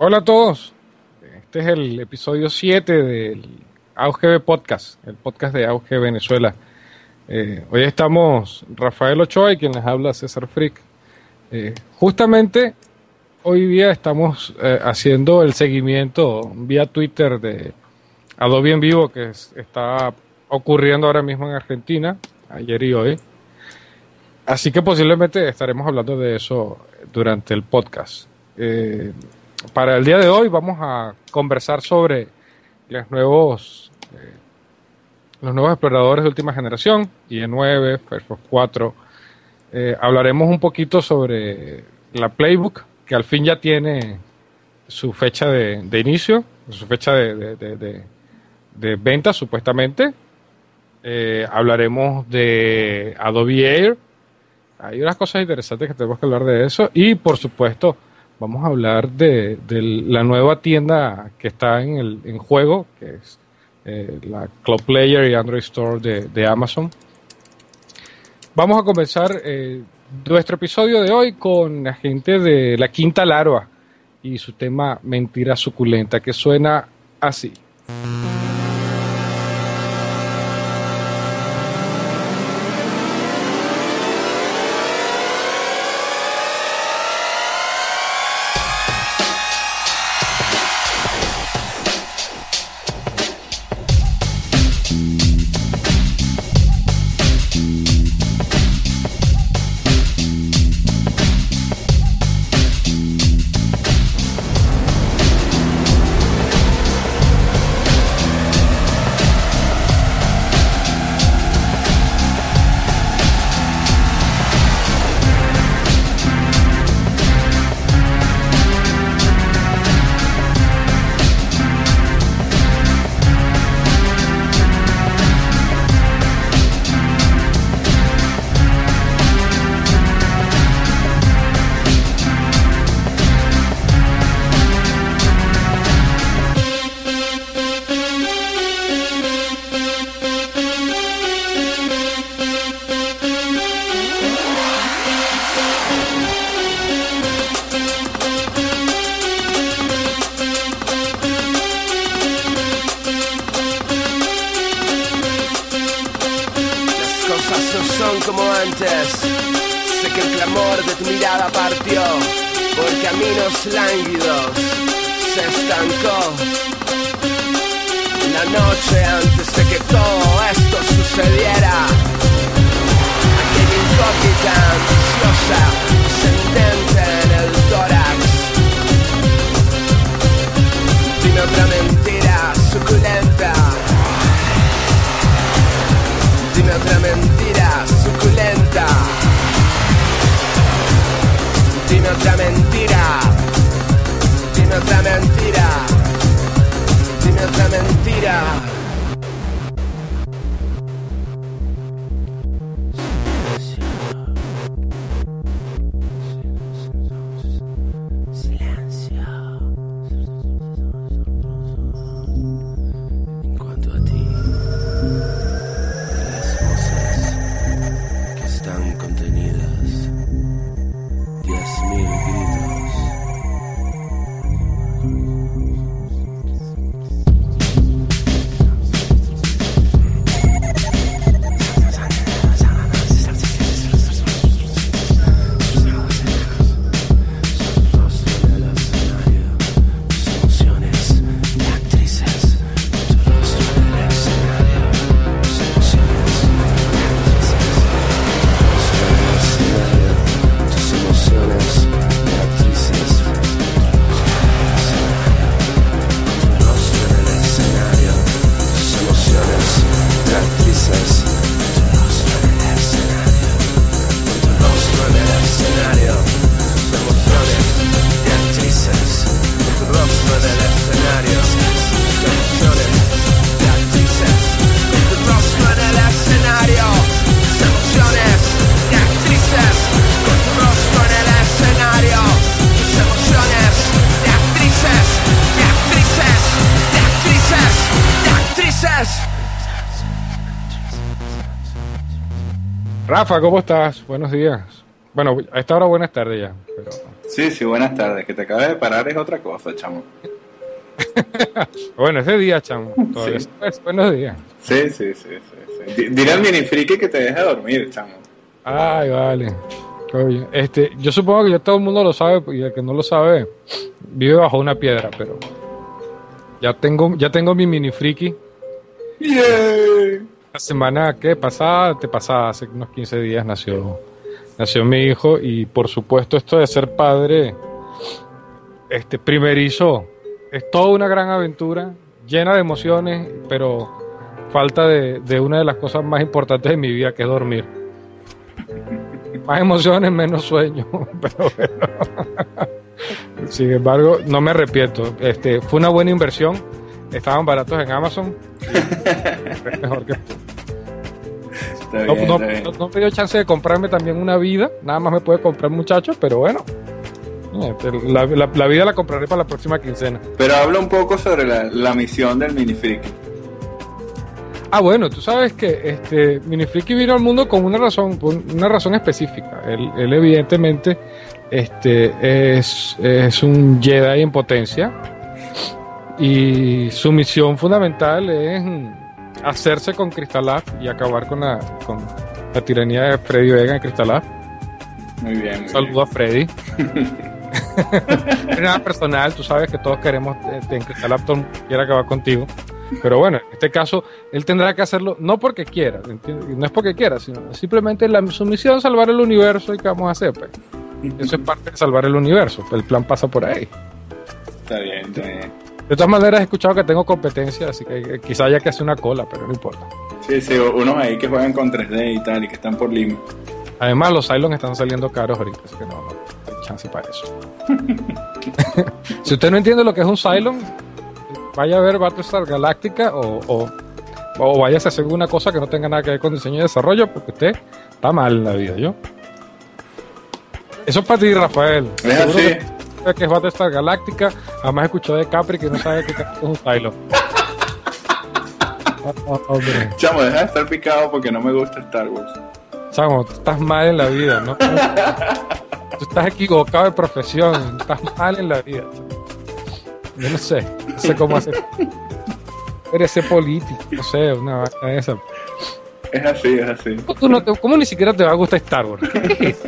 Hola a todos. Este es el episodio 7 del AUGB Podcast, el podcast de AUG Venezuela. Eh, hoy estamos Rafael Ochoa y quien les habla César Frick. Eh, justamente hoy día estamos eh, haciendo el seguimiento vía Twitter de Adobe en vivo que está ocurriendo ahora mismo en Argentina, ayer y hoy. Así que posiblemente estaremos hablando de eso durante el podcast para el día de hoy vamos a conversar sobre los nuevos, eh, los nuevos exploradores de última generación, IE9, Firefox 4. Eh, hablaremos un poquito sobre la Playbook, que al fin ya tiene su fecha de, inicio, su fecha de, venta supuestamente. Eh, hablaremos de Adobe Air. Hay unas cosas interesantes que tenemos que hablar de eso. Y por supuesto, vamos a hablar de, la nueva tienda que está en, el, en juego, que es eh, la Club Player y Android Store de, Amazon. Vamos a comenzar eh, nuestro episodio de hoy con la gente de la Quinta Larva y su tema Mentira Suculenta, que suena así. Rafa, ¿cómo estás? Buenos días. Bueno, a esta hora buenas tardes ya. Pero... Sí, sí, buenas tardes. Que te acabes de parar es otra cosa, chamo. bueno, es de día, chamo. Todavía Sí. es buenos días. Sí, sí, sí, sí. sí. Di- Dile al mini friki que te deje dormir, chamo. Ay, vale. Oye, este, yo supongo que ya todo el mundo lo sabe y el que no lo sabe vive bajo una piedra, pero ya tengo, ya tengo mi mini friki. La semana que pasada, te pasada, hace unos 15 días nació, nació mi hijo y por supuesto esto de ser padre, este primerizo, es toda una gran aventura, llena de emociones, pero falta de, de una de las cosas más importantes de mi vida, que es dormir. Más emociones, menos sueño, pero bueno. Sin embargo, no me arrepiento. Este, fue una buena inversión. Estaban baratos en Amazon. mejor que Está no, bien, no, está no- no me dio chance de comprarme también una vida. Nada más me puede comprar muchachos, pero bueno. Este, La, la- la vida la compraré para la próxima quincena. Pero habla un poco sobre la, la misión del mini friki. Ah, bueno, tú sabes que este Minifriki vino al mundo con una razón, una razón específica. Él, él evidentemente este, es, es un Jedi en potencia y su misión fundamental es hacerse con Crystalab y acabar con la, con la tiranía de Freddy Vega en Crystalab. Muy bien, muy Saludo a Freddy. es nada personal, tú sabes que todos queremos eh, en que el laptop quiera acabar contigo. Pero bueno, en este caso, él tendrá que hacerlo no porque quiera, ¿entiendes? No es porque quiera, sino simplemente la, su misión es salvar el universo y qué vamos a hacer, pues. Eso es parte de salvar el universo, el plan pasa por ahí. bien. Está bien, está bien. De todas maneras, he escuchado que tengo competencia, así que eh, quizá haya que hacer una cola, pero no importa. Sí, sí, unos ahí que juegan con 3D y tal y que están por Lima. Además, los Cylon están saliendo caros ahorita, así que no, no hay chance para eso. si usted no entiende lo que es un Cylon, vaya a ver Battlestar Galactica o, o, o váyase a hacer alguna cosa que no tenga nada que ver con diseño y desarrollo, porque usted está mal en la vida, ¿yo? Eso es para ti, Rafael. Es así. Que sabe que es Battlestar Galactica, jamás escuchó de Capri que no sabe qué es un Cylon. Oh, hombre. Chamo, deja de estar picado porque no me gusta Star Wars. Chamo, tú estás mal en la vida, ¿no? Tú estás equivocado de profesión, estás mal en la vida. chamo. Yo no sé, no sé cómo hacer. Eres ser político, no sé, una de esa. Es así, es así. ¿Cómo, tú no te- cómo ni siquiera te va a gustar Star Wars? ¿Qué es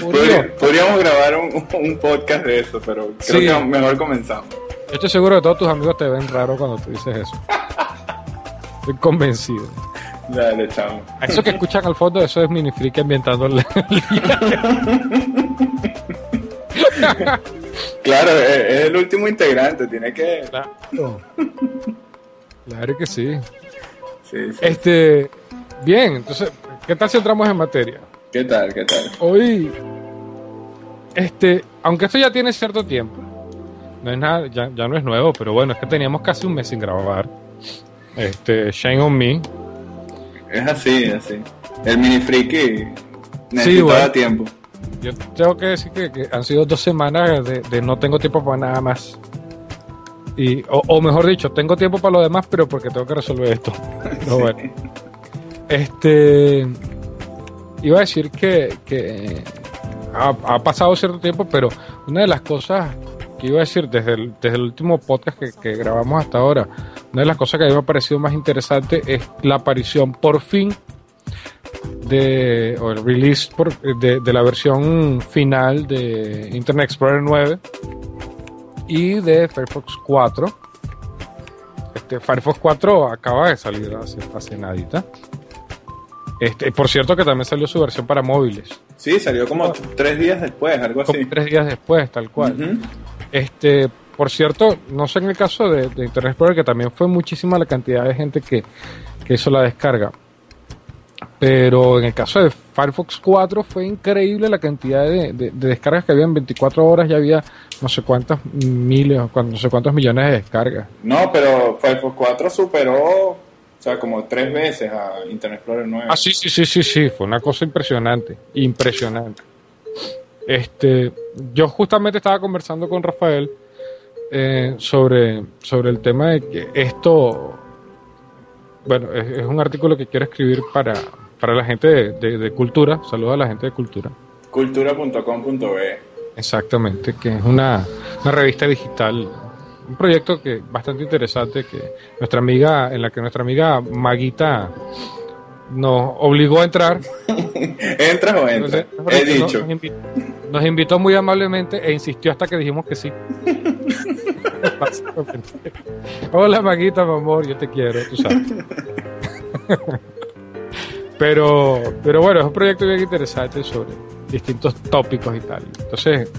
Podría- podríamos grabar un, un podcast de eso, pero creo Sí. que mejor comenzamos. Yo estoy seguro que todos tus amigos te ven raro cuando tú dices eso. Estoy convencido. Dale, chamo. A eso que escuchan al fondo, eso es Mini Freak ambientando el, el Claro, es, es el último integrante, tiene que... Claro. Claro que sí. Sí, sí. Este, bien, entonces, ¿qué tal si entramos en materia? ¿Qué tal, qué tal? Hoy, este, aunque esto ya tiene cierto tiempo, no es nada, ya, ya no es nuevo, pero bueno, es que teníamos casi un mes sin grabar. Este, Shame on Me. Es así, es así. El mini friki necesitaba Sí, bueno. tiempo. Yo tengo que decir que, que han sido dos semanas de, de no tengo tiempo para nada más. Y, o, o mejor dicho, tengo tiempo para lo demás, pero porque tengo que resolver esto. Pero bueno. Este. Iba a decir que, ha, pasado cierto tiempo, pero una de las cosas que iba a decir desde el, desde el último podcast que, grabamos hasta ahora, una de las cosas que a mí me ha parecido más interesante es la aparición por fin de, o el release de la versión final de Internet Explorer 9 y de Firefox 4. Este, Firefox 4 acaba de salir hace, hace nadita. Este, por cierto que también salió su versión para móviles. Sí, salió como tres días después, algo Como así. tres días después, tal cual. Este, por cierto, no sé en el caso de, de Internet Explorer, que también fue muchísima la cantidad de gente que, que hizo la descarga. Pero en el caso de Firefox 4 fue increíble la cantidad de, de- de descargas que había en 24 horas, ya había no sé cuántas miles, no sé cuántos millones de descargas. No, pero Firefox 4 superó, sea, como tres veces a Internet Explorer 9. Ah, sí, sí, sí, sí, sí, fue una cosa impresionante, impresionante. Este, yo justamente estaba conversando con Rafael eh, sobre, sobre el tema de que esto bueno, es, un artículo que quiero escribir para, para la gente de, cultura. Saludos a la gente de cultura. Cultura.com.be. Exactamente, que es una, una revista digital un proyecto que bastante interesante que nuestra amiga en la que nuestra amiga Maguita nos obligó a entrar. ¿Entras o entras? He dicho. Nos invitó, muy amablemente e insistió hasta que dijimos que sí. Hola Maguita, mi amor, yo te quiero, tú sabes. pero, pero bueno, es un proyecto bien interesante sobre distintos tópicos y tal. Entonces,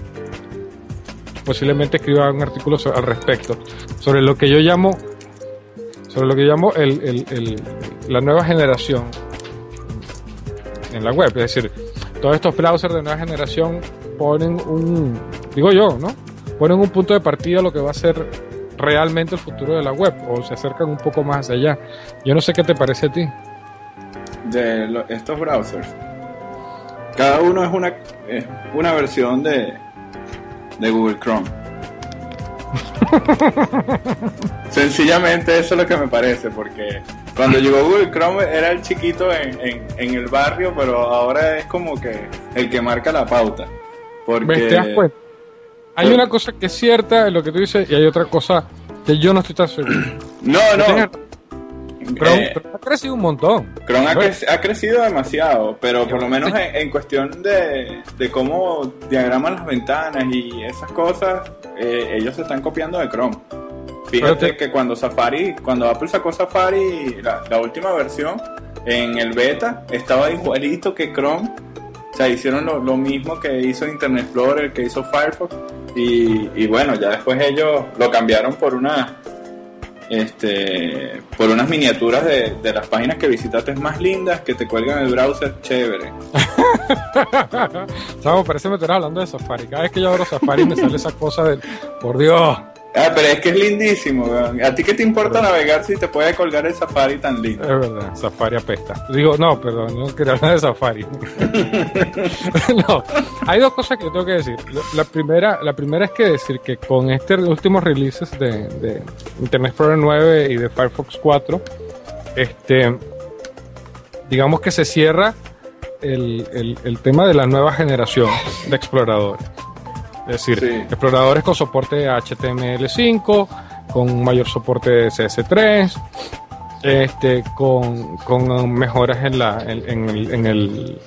posiblemente escriba un artículo al respecto sobre lo que yo llamo sobre lo que llamo el, la nueva generación en la web. Es decir, todos estos browsers de nueva generación ponen un, digo yo, ¿no? Ponen un punto de partida a lo que va a ser realmente el futuro de la web o se acercan un poco más allá. Yo no sé qué te parece a ti. De estos browsers. Cada uno es una, es una versión de, de Google Chrome. Sencillamente eso es lo que me parece, porque cuando llegó Google Chrome era el chiquito en, en, el barrio, pero ahora es como que el que marca la pauta. Porque... Hay una cosa que es cierta en lo que tú dices y hay otra cosa que yo no estoy tan seguro. No, no. Chrome, eh, ha crecido un montón. Chrome ha, crecido demasiado, pero por lo menos en, cuestión de, de, cómo diagraman las ventanas y esas cosas, eh, ellos se están copiando de Chrome. Fíjate que cuando Safari, cuando Apple sacó Safari, la, última versión, en el beta estaba igualito que Chrome. O sea, hicieron lo, lo mismo que hizo Internet Explorer, que hizo Firefox. Y, y bueno, ya después ellos lo cambiaron por una este, por unas miniaturas de, de, las páginas que visitaste más lindas que te cuelgan el browser chévere. Chavo, parece que me estás hablando de Safari. Cada vez que yo abro Safari me sale esa cosa del, por Dios, Ah, pero es que es lindísimo, ¿A ti qué te importa navegar si te puede colgar el Safari tan lindo? Es verdad, Safari apesta. Digo, no, perdón, no quería hablar de Safari. no, hay dos cosas que tengo que decir. La primera, la primera es que decir que con estos últimos releases de, Internet Explorer 9 y de Firefox 4, este, digamos que se cierra el, el tema de la nueva generación de exploradores. Es decir, exploradores con soporte HTML5, con mayor soporte de CS3, este, con, con mejoras en, la, en, el, en, el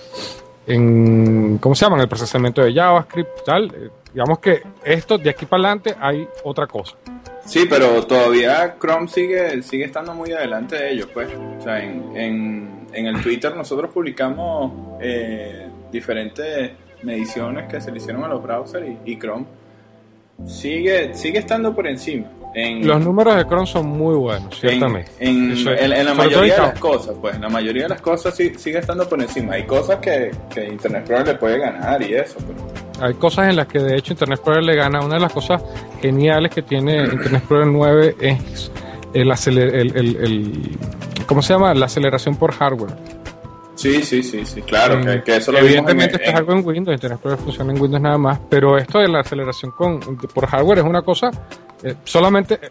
en, ¿cómo se llama? En el procesamiento de JavaScript, tal. Digamos que esto de aquí para adelante hay otra cosa. Sí, pero todavía Chrome sigue, sigue estando muy adelante de ellos, pues. O sea, en, en, en el Twitter nosotros publicamos eh, diferentes mediciones que se le hicieron a los browsers y, Chrome sigue, sigue estando por encima. En, los números de Chrome son muy buenos, ciertamente. En, en, la mayoría de las cosas, pues, la mayoría de las cosas sigue estando por encima. Hay cosas que, Internet Explorer le puede ganar y eso, Hay cosas en las que de hecho Internet Explorer le gana. Una de las cosas geniales que tiene Internet Explorer 9 es el, el, el, el ¿cómo se llama? La aceleración por hardware. Sí, sí, sí, sí, claro, que, eso lo Evidentemente esto es algo en Windows, Internet Explorer funciona en Windows nada más, pero esto de la aceleración con, por hardware es una cosa, eh, solamente eh,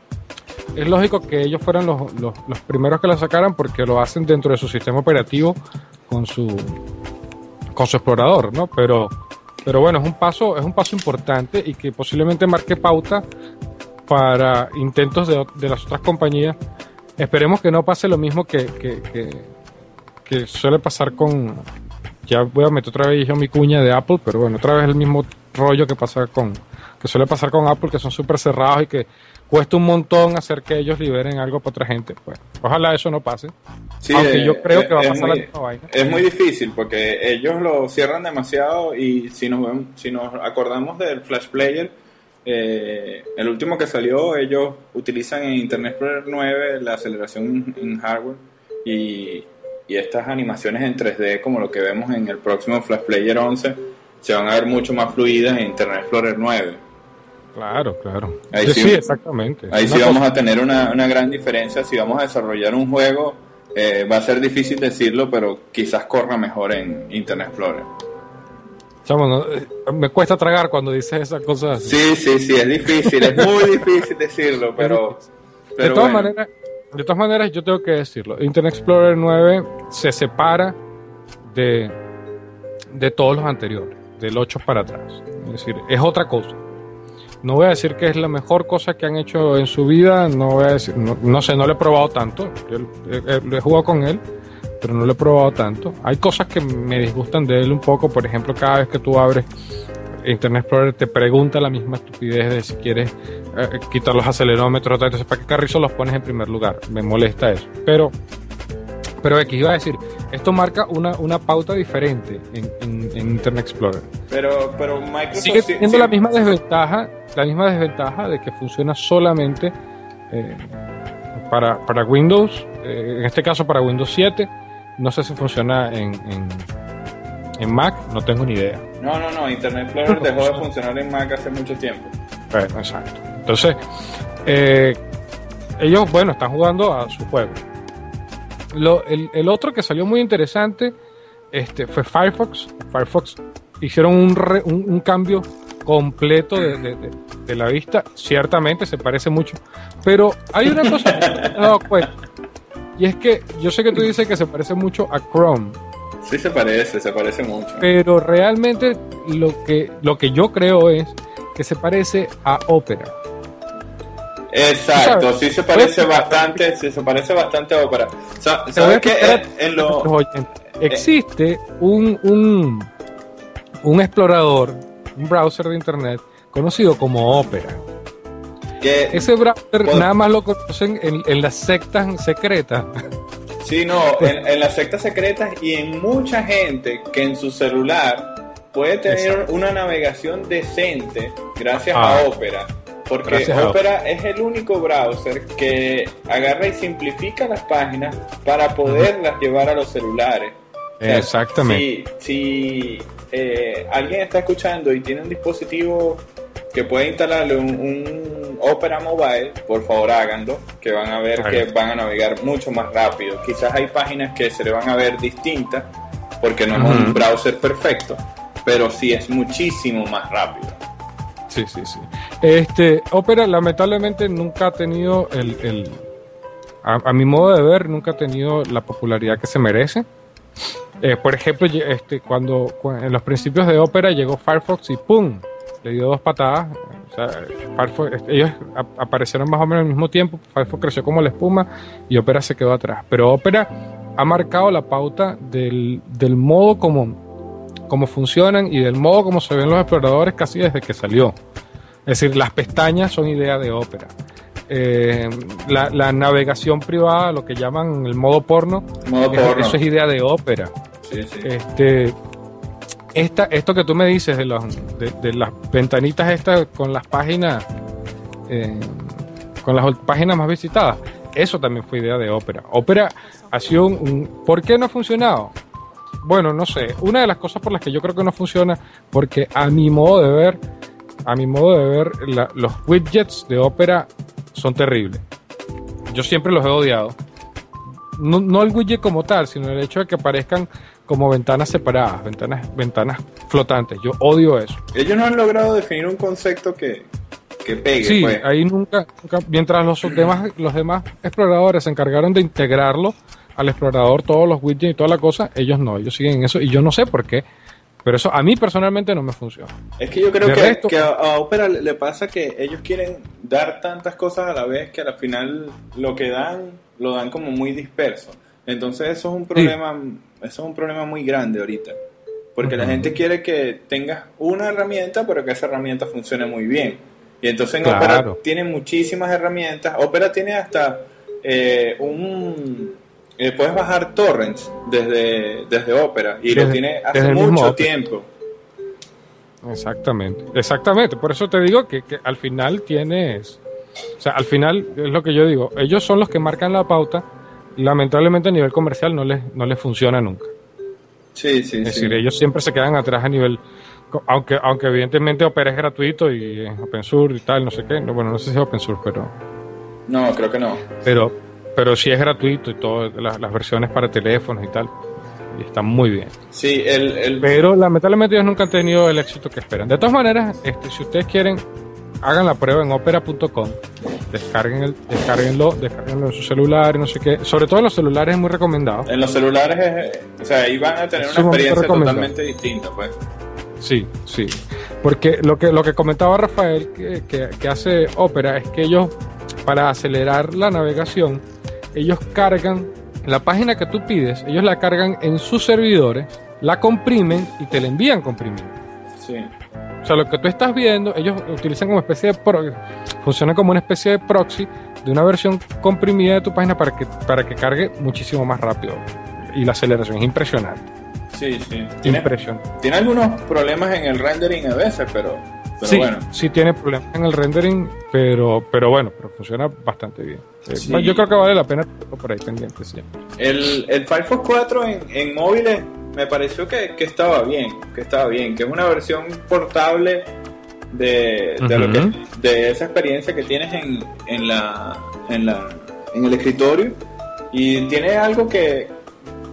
es lógico que ellos fueran los, los, los, primeros que la sacaran porque lo hacen dentro de su sistema operativo con su con su explorador, ¿no? Pero pero bueno, es un paso es un paso importante y que posiblemente marque pauta para intentos de, de las otras compañías. Esperemos que no pase lo mismo que, que que suele pasar con. Ya voy a meter otra vez mi cuña de Apple, pero bueno, otra vez el mismo rollo que pasa con. que suele pasar con Apple, que son súper cerrados y que cuesta un montón hacer que ellos liberen algo para otra gente. Pues ojalá eso no pase. Aunque yo creo que va a pasar la misma vaina. Es muy difícil porque ellos lo cierran demasiado y si nos, si nos acordamos del Flash Player, eh, el último que salió, ellos utilizan en Internet Explorer 9 la aceleración en hardware y y estas animaciones en 3D como lo que vemos en el próximo Flash Player 11 se van a ver mucho más fluidas en Internet Explorer 9. Claro, claro. Ahí sí, exactamente. Ahí sí vamos a tener una, una, gran diferencia. Si vamos a desarrollar un juego, eh, va a ser difícil decirlo, pero quizás corra mejor en Internet Explorer. Eh, me cuesta tragar cuando dices esas cosas. Sí, sí, sí, es difícil, es muy difícil decirlo, pero... de todas maneras, de todas maneras, yo tengo que decirlo. Internet Explorer 9 se separa de, de todos los anteriores, del 8 para atrás. Es decir, es otra cosa. No voy a decir que es la mejor cosa que han hecho en su vida, no voy a decir, no, sé, no lo he probado tanto, yo lo he jugado con él, pero no lo he probado tanto. Hay cosas que me disgustan de él un poco, por ejemplo, cada vez que tú abres Internet Explorer te pregunta la misma estupidez de si quieres eh, quitar los acelerómetros, entonces para qué carrizo los pones en primer lugar. Me molesta eso. Pero, pero aquí iba a decir, esto marca una, una pauta diferente en, Internet Explorer. Pero, pero Microsoft sigue teniendo la misma desventaja, la misma desventaja de que funciona solamente eh, para, para Windows, eh, en este caso para Windows 7. No sé si funciona en, en Mac, no tengo ni idea. No, no, no, Internet Explorer dejó de funcionar en Mac hace mucho tiempo. Bueno, exacto. Entonces, eh, ellos, bueno, están jugando a su juego. Lo, el, otro que salió muy interesante este, fue Firefox. Firefox hicieron un, un, cambio completo de, la vista. Ciertamente se parece mucho. Pero hay una cosa que me he dado cuenta. Y es que yo sé que tú dices que se parece mucho a Chrome. Sí se parece, se parece mucho. Pero realmente lo que, lo que yo creo es que se parece a Opera. Exacto, sí se parece bastante, sí se parece bastante a Opera. ¿Sabes qué? En, lo... Existe un, un, un explorador, un browser de internet conocido como Opera. Ese browser nada más lo conocen en, en las sectas secretas. Sí, no, en, las sectas secretas y en mucha gente que en su celular puede tener una navegación decente gracias a ah. Opera. Porque Opera es el único browser que agarra y simplifica las páginas para poderlas llevar a los celulares. Exactamente. Si, eh, alguien está escuchando y tiene un dispositivo que puede instalarle un, Opera Mobile, por favor háganlo, que van a ver que van a navegar mucho más rápido. Quizás hay páginas que se le van a ver distintas, porque no es un browser perfecto, pero sí es muchísimo más rápido. Sí, sí, sí. Este, Opera lamentablemente nunca ha tenido el, a, mi modo de ver, nunca ha tenido la popularidad que se merece. Eh, por ejemplo, este, cuando, en los principios de Opera llegó Firefox y ¡pum! Le dio dos patadas. ellos aparecieron más o menos al mismo tiempo. Firefox creció como la espuma y Opera se quedó atrás. Pero Opera ha marcado la pauta del, modo como, como funcionan y del modo como se ven los exploradores casi desde que salió. Es decir, las pestañas son idea de Opera. Eh, la, navegación privada, lo que llaman el modo porno, eso es idea de Opera. Este, esta, esto que tú me dices de, las ventanitas estas con las páginas, eh, con las páginas más visitadas, eso también fue idea de Opera. Opera ha sido un, ¿Por qué no ha funcionado? Bueno, no sé. Una de las cosas por las que yo creo que no funciona, porque a mi modo de ver, a mi modo de ver, los widgets de Opera son terribles. Yo siempre los he odiado. No, no el widget como tal, sino el hecho de que aparezcan como ventanas separadas, ventanas, ventanas flotantes. Yo odio eso. Ellos no han logrado definir un concepto que, que pegue. Sí, pues. ahí nunca, mientras los demás, los demás exploradores se encargaron de integrarlo al explorador, todos los widgets y toda la cosa, ellos no, ellos siguen en eso y yo no sé por qué. Pero eso a mí personalmente no me funciona. Es que yo creo que, que, a, Opera le pasa que ellos quieren dar tantas cosas a la vez que al final lo que dan lo dan como muy disperso. Entonces eso es un problema eso es un problema muy grande ahorita. Porque la gente quiere que tengas una herramienta, pero que esa herramienta funcione muy bien. Y entonces en Opera tiene muchísimas herramientas. Opera tiene hasta eh, un... Eh, puedes bajar torrents desde, desde Opera y lo tiene hace mucho tiempo. Exactamente, exactamente. Por eso te digo que, que, al final tienes, o sea, al final es lo que yo digo, ellos son los que marcan la pauta lamentablemente a nivel comercial no les, no les funciona nunca. Sí, sí, es decir, ellos siempre se quedan atrás a nivel, aunque, aunque evidentemente Opera es gratuito y open source y tal, no sé qué, bueno, no sé si es open source, pero... No, creo que no. Pero, pero sí es gratuito y todas las, versiones para teléfonos y tal, y están muy bien. Sí, el, Pero lamentablemente ellos nunca han tenido el éxito que esperan. De todas maneras, este, si ustedes quieren, hagan la prueba en opera.com descarguen el, descarguenlo, descarguenlo en su celular y no sé qué. Sobre todo en los celulares es muy recomendado. En los celulares, o sea, ahí van a tener una experiencia totalmente distinta, pues. Sí, sí. Porque lo que, lo que comentaba Rafael que, que, hace Opera es que ellos, para acelerar la navegación, ellos cargan la página que tú pides, ellos la cargan en sus servidores, la comprimen y te la envían comprimida. Sí. O sea, lo que tú estás viendo, ellos utilizan como especie de pro, funciona como una especie de proxy de una versión comprimida de tu página para que, para que cargue muchísimo más rápido. Y la aceleración es impresionante. Sí, sí. Tiene, tiene algunos problemas en el rendering a veces, pero, sí, bueno. Sí, tiene problemas en el rendering, pero, pero bueno, pero funciona bastante bien. Eh, yo creo que vale la pena por ahí pendiente siempre. El, el Firefox 4 en, en móviles me pareció que, que, estaba bien, que estaba bien, que es una versión portable de, de, lo que, de esa experiencia que tienes en, en, la, en, la, en el escritorio. Y tiene algo que,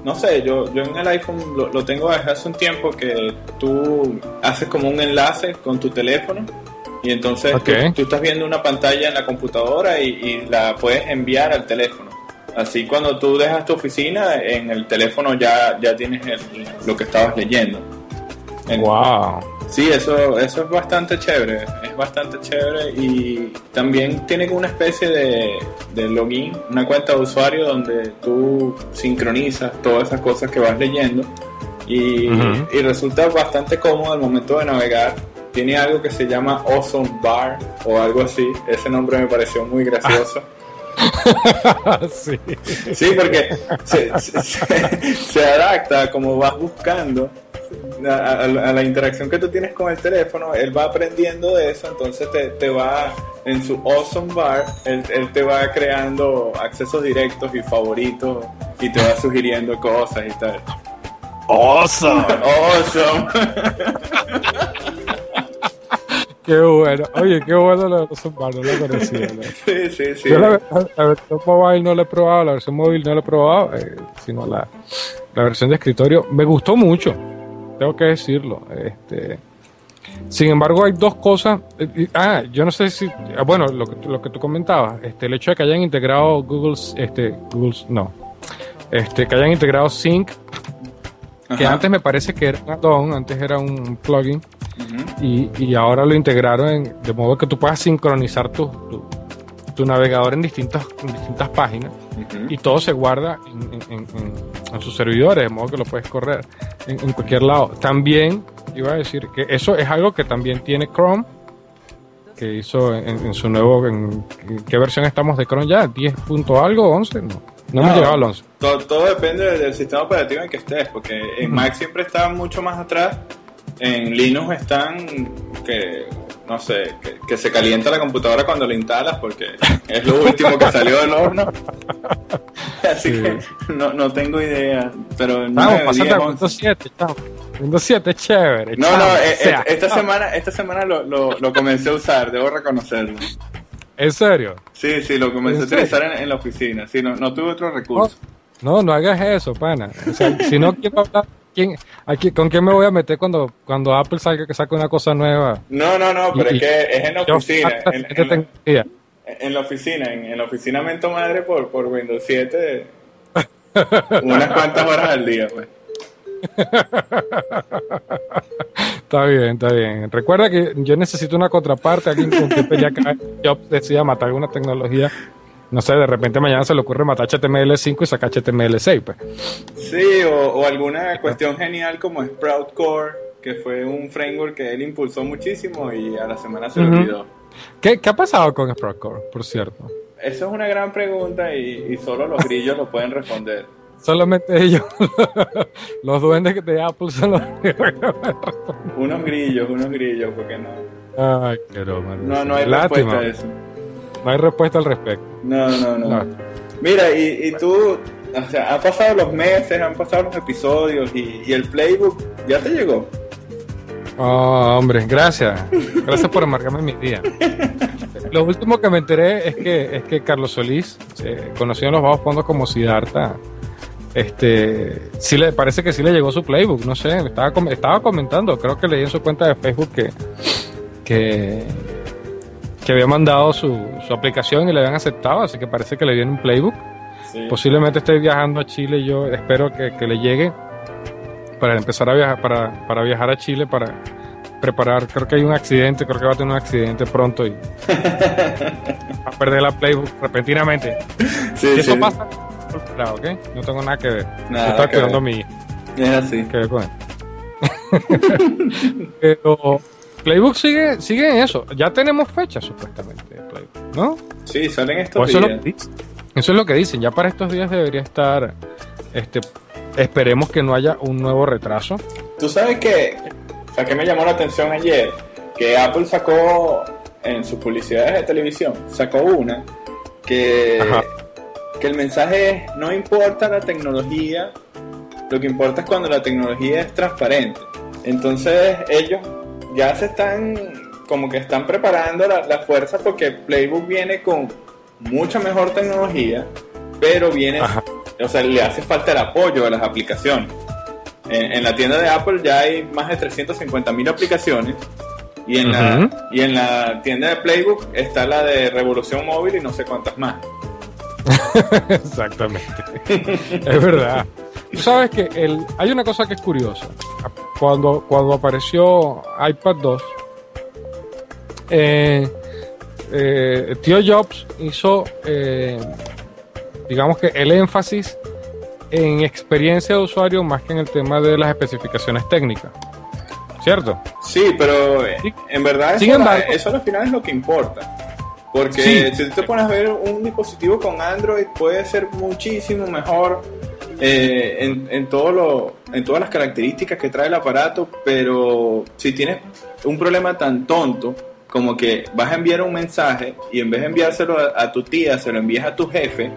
no sé, yo, yo en el iPhone lo, tengo desde hace un tiempo que tú haces como un enlace con tu teléfono y entonces tú, estás viendo una pantalla en la computadora y, la puedes enviar al teléfono. Así cuando tú dejas tu oficina, en el teléfono ya, ya tienes lo que estabas leyendo. wow. Sí, eso, eso es bastante chévere, es bastante chévere y también tiene una especie de, de login, una cuenta de usuario donde tú sincronizas todas esas cosas que vas leyendo y, y resulta bastante cómodo al momento de navegar. Tiene algo que se llama Awesome Bar o algo así, ese nombre me pareció muy gracioso. sí. sí, porque se, se, se adapta como vas buscando a, la interacción que tú tienes con el teléfono, él va aprendiendo de eso, entonces te, te va en su Awesome Bar, él, te va creando accesos directos y favoritos y te va sugiriendo cosas y tal. Awesome. Awesome. Qué bueno. Oye, qué bueno lo de Awesome Bar, no lo conocía. Sí, sí, sí. Yo la, versión móvil no la he probado, la versión móvil no la he probado, eh, sino la, la versión de escritorio. Me gustó mucho tengo que decirlo. Este, sin embargo, hay dos cosas. Eh, ah, yo no sé si. Ah, bueno, lo que, lo que tú comentabas, este, el hecho de que hayan integrado Google, este, Google, no, este, que hayan integrado Sync, que antes me parece que era un add antes era un plugin, y, y, ahora lo integraron de modo que tú puedas sincronizar tu, tu, navegador en distintas, distintas páginas y todo se guarda en, en, sus servidores, de modo que lo puedes correr en, cualquier lado. También iba a decir que eso es algo que también tiene Chrome, que hizo en, su nuevo. En, ¿Qué versión estamos de Chrome ya? ¿10 algo? ¿11? No. No, hemos llegado al 11. Todo, todo, depende del sistema operativo en que estés, porque en Mac siempre está mucho más atrás. En Linux están que no sé, que, se calienta la computadora cuando la instalas porque es lo último que salió del horno. Así que no, no tengo idea. Pero no, Windows 7, Windows 7 es chévere. No, no, eh, eh, esta, semana, esta semana lo, lo, comencé a usar, debo reconocerlo. ¿En serio? Sí, sí, lo comencé a utilizar en, la oficina. Sí, no, no tuve otro recurso. No, no, hagas eso, pana. O sea, si no quiero hablar ¿quién, aquí, ¿con quién me voy a meter cuando, cuando Apple salga que saque una cosa nueva? No, no, no, pero es que es en la oficina. En, en, la, oficina, en, la oficina mento madre por, por Windows 7 unas cuantas horas al día, pues. está bien, está bien. Recuerda que yo necesito una contraparte, alguien con quien pelear. Yo decía matar alguna tecnología no sé, de repente mañana se le ocurre matar HTML5 y sacar HTML6, pues. Sí, o, alguna cuestión genial como Sprout Core, que fue un framework que él impulsó muchísimo y a la semana se lo olvidó. ¿Qué, ha pasado con Sprout Core, por cierto? Eso es una gran pregunta y, solo los grillos lo pueden responder. Solamente ellos, los duendes de Apple son los Unos grillos, unos grillos, porque no. Ay, qué broma. No, no hay respuesta a eso. No hay respuesta al respecto. No, no, no. Mira, y, y, tú, o sea, han pasado los meses, han pasado los episodios y, el playbook ya te llegó. Oh, hombre, gracias. Gracias por amargarme mi día. Lo último que me enteré es que, es que Carlos Solís, eh, conocido en los bajos fondos como Siddhartha, este, sí le parece que sí le llegó su playbook, no sé, estaba, estaba comentando, creo que leí en su cuenta de Facebook que, que que había mandado su, su aplicación y le habían aceptado, así que parece que le viene un playbook. Posiblemente esté viajando a Chile, yo espero que, le llegue para empezar a viajar, para, para viajar a Chile, para preparar, creo que hay un accidente, creo que va a tener un accidente pronto y va a perder la playbook repentinamente. Sí, eso pasa, ¿ok? No tengo nada que ver. Nada Estoy cuidando a mi hija. Es así. Que ver con él. Pero Playbook sigue, sigue en eso. Ya tenemos fecha supuestamente Playbook, ¿no? Sí, salen estos días. Eso es, lo que dicen. Ya para estos días debería estar. Este, esperemos que no haya un nuevo retraso. Tú sabes que. O que me llamó la atención ayer. Que Apple sacó en sus publicidades de televisión. Sacó una. Que. Que el mensaje es: no importa la tecnología. Lo que importa es cuando la tecnología es transparente. Entonces ellos ya se están como que están preparando la, la fuerza porque Playbook viene con mucha mejor tecnología, pero viene, o sea, le hace falta el apoyo a las aplicaciones. En, la tienda de Apple ya hay más de 350 mil aplicaciones y en, la, y en la tienda de Playbook está la de Revolución Móvil y no sé cuántas más. Exactamente. es verdad. Tú sabes que el, hay una cosa que es curiosa. Cuando, cuando apareció iPad 2, eh, eh, Tío Jobs hizo, eh, digamos que el énfasis en experiencia de usuario más que en el tema de las especificaciones técnicas. ¿Cierto? Sí, pero en verdad eso, eso al final es lo que importa. Porque si tú te pones a ver un dispositivo con Android puede ser muchísimo mejor eh, en, en, todo lo, en todas las características que trae el aparato, pero si tienes un problema tan tonto como que vas a enviar un mensaje y en vez de enviárselo a, tu tía, se lo envías a tu jefe,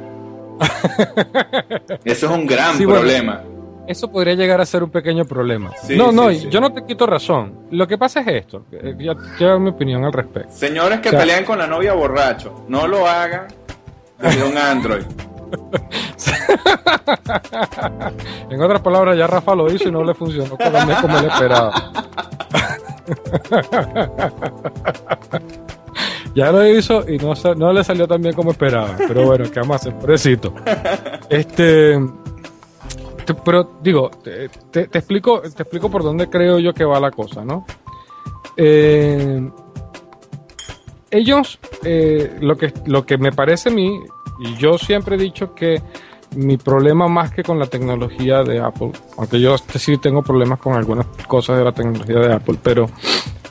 eso es un gran problema. eso podría llegar a ser un pequeño problema. no, no, yo no te quito razón. Lo que pasa es esto. Eh, ya quiero mi opinión al respecto. Señores que pelean con la novia borracho, no lo hagan desde un Android. en otras palabras, ya Rafa lo hizo y no le funcionó como él esperaba. ya lo hizo y no, le salió tan bien como esperaba. Pero bueno, ¿qué vamos a hacer? Este. pero digo, te, explico, te explico por dónde creo yo que va la cosa, ¿no? Eh, ellos, eh, lo, que, lo que me parece a mí, y yo siempre he dicho que mi problema más que con la tecnología de Apple, aunque yo sí tengo problemas con algunas cosas de la tecnología de Apple, pero,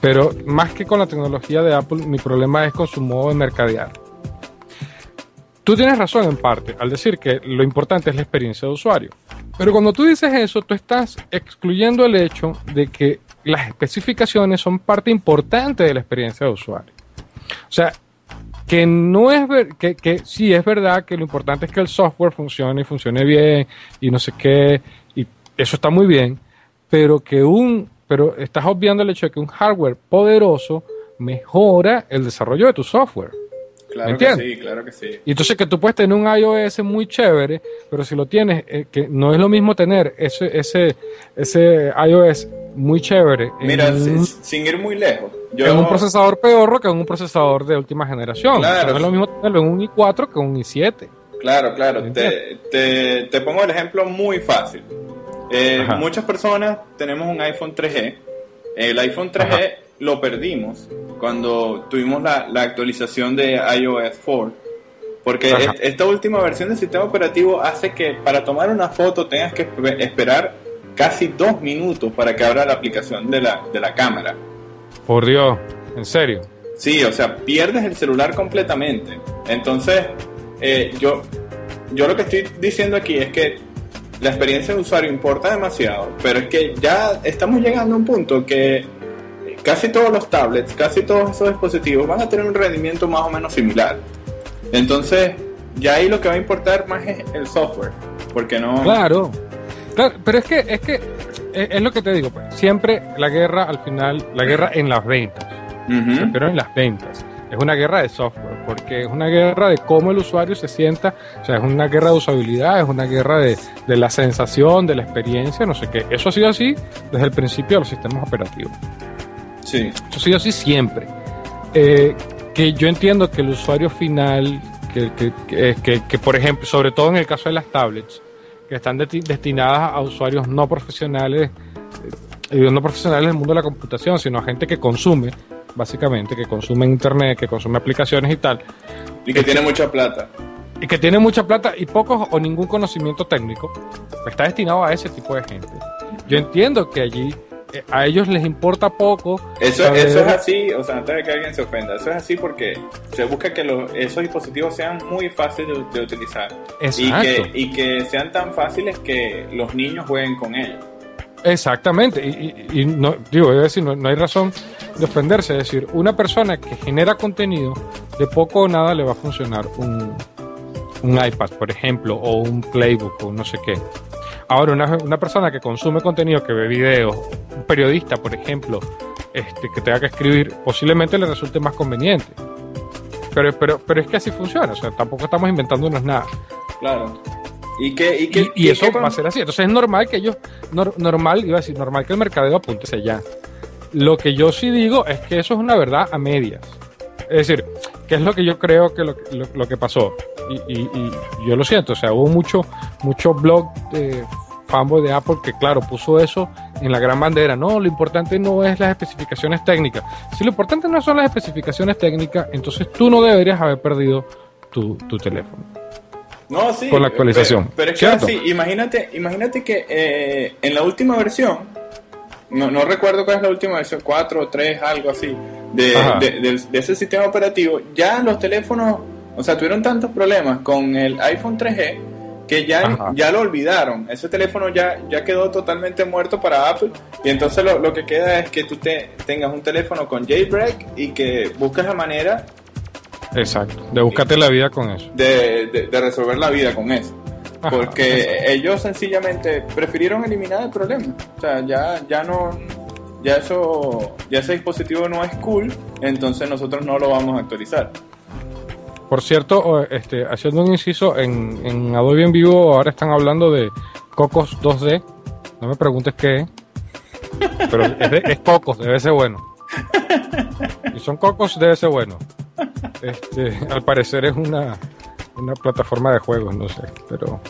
pero más que con la tecnología de Apple, mi problema es con su modo de mercadear. Tú tienes razón en parte al decir que lo importante es la experiencia de usuario. Pero cuando tú dices eso, tú estás excluyendo el hecho de que las especificaciones son parte importante de la experiencia de usuario. O sea, que no es ver, que, que sí es verdad que lo importante es que el software funcione y funcione bien y no sé qué y eso está muy bien pero que un pero estás obviando el hecho de que un hardware poderoso mejora el desarrollo de tu software Claro que sí, claro que sí. Y entonces que tú puedes tener un iOS muy chévere, pero si lo tienes, eh, que no es lo mismo tener ese, ese, ese iOS muy chévere. Mira, sin, ir muy lejos. Yo... En un procesador peor que en un procesador de última generación. Claro. no es lo mismo tenerlo en un i4 que un i7. Claro, claro. Te, te, te, pongo el ejemplo muy fácil. Eh, muchas personas tenemos un iPhone 3G. El iPhone 3G lo perdimos cuando tuvimos la, la actualización de iOS 4. Porque esta última versión del sistema operativo hace que para tomar una foto tengas que esperar casi dos minutos para que abra la aplicación de la, de la cámara. Por Dios, ¿en serio? Sí, o sea, pierdes el celular completamente. Entonces, eh, yo, yo lo que estoy diciendo aquí es que la experiencia de usuario importa demasiado, pero es que ya estamos llegando a un punto que casi todos los tablets, casi todos esos dispositivos van a tener un rendimiento más o menos similar. Entonces, ya ahí lo que va a importar más es el software, porque no... Claro, pero es que, es que, es, lo que te digo, pues, siempre la guerra al final, la guerra en las ventas, pero en las ventas. Es una guerra de software, porque es una guerra de cómo el usuario se sienta, o sea, es una guerra de usabilidad, es una guerra de, de la sensación, de la experiencia, no sé qué. Eso ha sido así desde el principio de los sistemas operativos. Sí. Eso ha sido así siempre. Eh, que yo entiendo que el usuario final, que, que, que, por ejemplo, sobre todo en el caso de las tablets, que están destinadas a usuarios no profesionales, eh, no profesionales del mundo de la computación, sino a gente que consume, básicamente, que consume internet, que consume aplicaciones y tal. Y que tiene mucha plata. Y que tiene mucha plata y pocos o ningún conocimiento técnico, está destinado a ese tipo de gente. Yo entiendo que allí eh, a ellos les importa poco. Eso, eso es así, o sea, antes de que alguien se ofenda, eso es así porque se busca que los, esos dispositivos sean muy fáciles de, utilizar y que, y que sean tan fáciles que los niños jueguen con ellos. Exactamente, y, no, digo, decir, no, hay razón de ofenderse, es decir, una persona que genera contenido, de poco o nada le va a funcionar un, un iPad, por ejemplo, o un Playbook, o no sé qué. Ahora, una, persona que consume contenido, que ve videos, un periodista, por ejemplo, este, que tenga que escribir, posiblemente le resulte más conveniente. Pero, pero, pero es que así funciona, o sea, tampoco estamos inventándonos nada. Claro. ¿Y, qué, y, y, eso va a ser así. Entonces es normal que ellos, normal, iba a decir, normal que el mercadeo apunte ya. Lo que yo sí digo es que eso es una verdad a medias. Es decir, ¿qué es lo que yo creo que lo, lo que pasó? y, yo lo siento, o sea, hubo mucho, mucho blog de fanboy de Apple que, claro, puso eso en la gran bandera. No, lo importante no es las especificaciones técnicas. Si lo importante no son las especificaciones técnicas, entonces tú no deberías haber perdido tu, teléfono. No, sí. Con la actualización. Pero, es que así, imagínate, imagínate que eh, en la última versión, no, no recuerdo cuál es la última versión, 4 o 3, algo así, de, de, de, ese sistema operativo, ya los teléfonos o sea, tuvieron tantos problemas con el iPhone 3G que ya, ya lo olvidaron. Ese teléfono ya, ya quedó totalmente muerto para Apple. Y entonces lo, lo que queda es que tú te, tengas un teléfono con jailbreak y que busques la manera. Exacto, de buscarte la vida con eso. De, de, resolver la vida con eso. Porque ellos sencillamente prefirieron eliminar el problema. O sea, ya, ya no. Ya eso. Ya ese dispositivo no es cool. Entonces nosotros no lo vamos a actualizar. Por cierto, este, haciendo un inciso, en, en Adobe en vivo ahora están hablando de Cocos 2D. No me preguntes qué es. Pero es, Cocos, debe ser bueno. Y son Cocos, debe ser bueno. Este, al parecer es una, una plataforma de juegos, no sé. Pero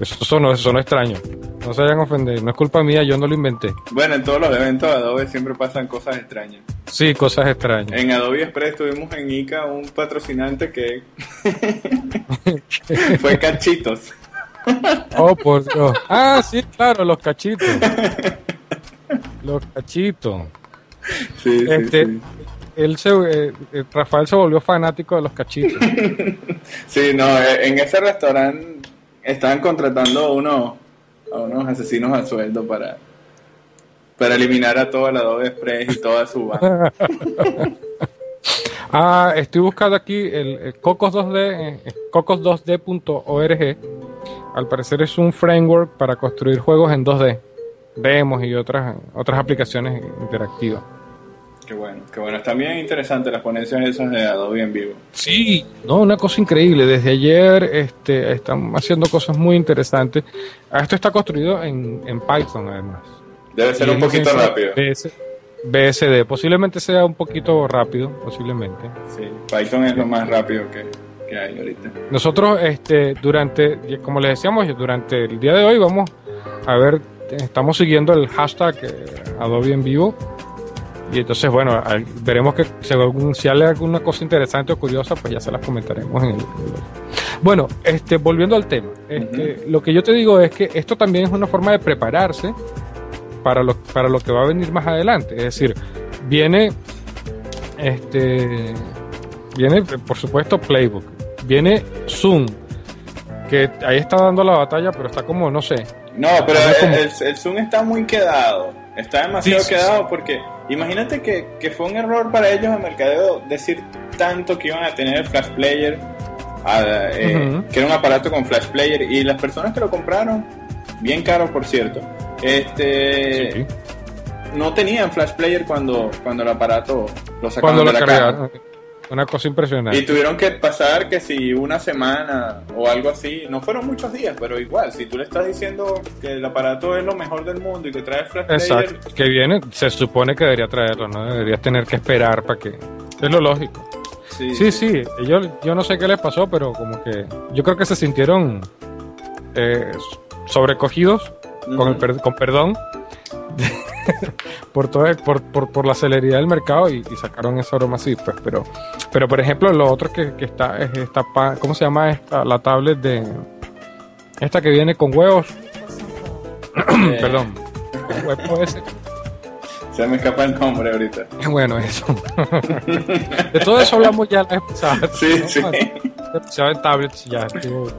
eso sonó, eso sonó extraño. No se hayan ofendido, no es culpa mía, yo no lo inventé. Bueno, en todos los eventos de Adobe siempre pasan cosas extrañas. Sí, cosas extrañas. En Adobe Express tuvimos en ICA un patrocinante que fue Cachitos. oh, por Dios. Ah, sí, claro, los cachitos. Los cachitos. Sí, sí, este, sí. Él se, eh, eh, Rafael se volvió fanático de los cachitos. sí, no, eh, en ese restaurante estaban contratando a unos, a unos asesinos al sueldo para, para eliminar a todo el Adobe Express y toda su banda. ah, estoy buscando aquí el, Cocos 2D, eh, cocos2d.org. Al parecer es un framework para construir juegos en 2D, demos y otras, otras aplicaciones interactivas. Qué bueno, qué bueno. Están bien interesantes las ponencias esas de Adobe en vivo. Sí, no, una cosa increíble. Desde ayer este, están haciendo cosas muy interesantes. Ah, esto está construido en, en Python, además. Debe ser un poquito rápido. BSD, posiblemente sea un poquito rápido, posiblemente. Sí, Python es lo más rápido que, que hay ahorita. Nosotros, este, durante, como les decíamos, durante el día de hoy vamos a ver, estamos siguiendo el hashtag eh, Adobe en vivo y entonces, bueno, veremos que si sale alguna cosa interesante o curiosa, pues ya se las comentaremos en el. Bueno, este, volviendo al tema, este, lo que yo te digo es que esto también es una forma de prepararse para lo, para lo que va a venir más adelante. Es decir, viene, este, viene, por supuesto, Playbook, viene Zoom, que ahí está dando la batalla, pero está como, no sé. No, pero el, el Zoom está muy quedado Está demasiado quedado porque imagínate que, fue un error para ellos en mercadeo decir tanto que iban a tener Flash Player, eh, que era un aparato con Flash Player, y las personas que lo compraron, bien caro por cierto, este no tenían Flash Player cuando, cuando el aparato lo sacaron de la cargaron. Una cosa impresionante. Y tuvieron que pasar que si una semana o algo así, no fueron muchos días, pero igual, si tú le estás diciendo que el aparato es lo mejor del mundo y que trae Flash Exacto, que viene, se supone que debería traerlo, no deberías tener que esperar para que... Es lo lógico. Sí, sí, Ellos, yo no sé qué les pasó, pero como que yo creo que se sintieron eh, sobrecogidos, con, el con perdón, por, todo, por, por, por, la celeridad del mercado y, sacaron esa broma así, pues, pero, pero por ejemplo, lo otro que, que está es esta, ¿cómo se llama esta? La tablet de, esta que viene con huevos, perdón, huevo ese se me escapa el nombre ahorita. Bueno, eso. de todo eso hablamos ya la vez pasada. Sí, sí. en tablets ya estuvo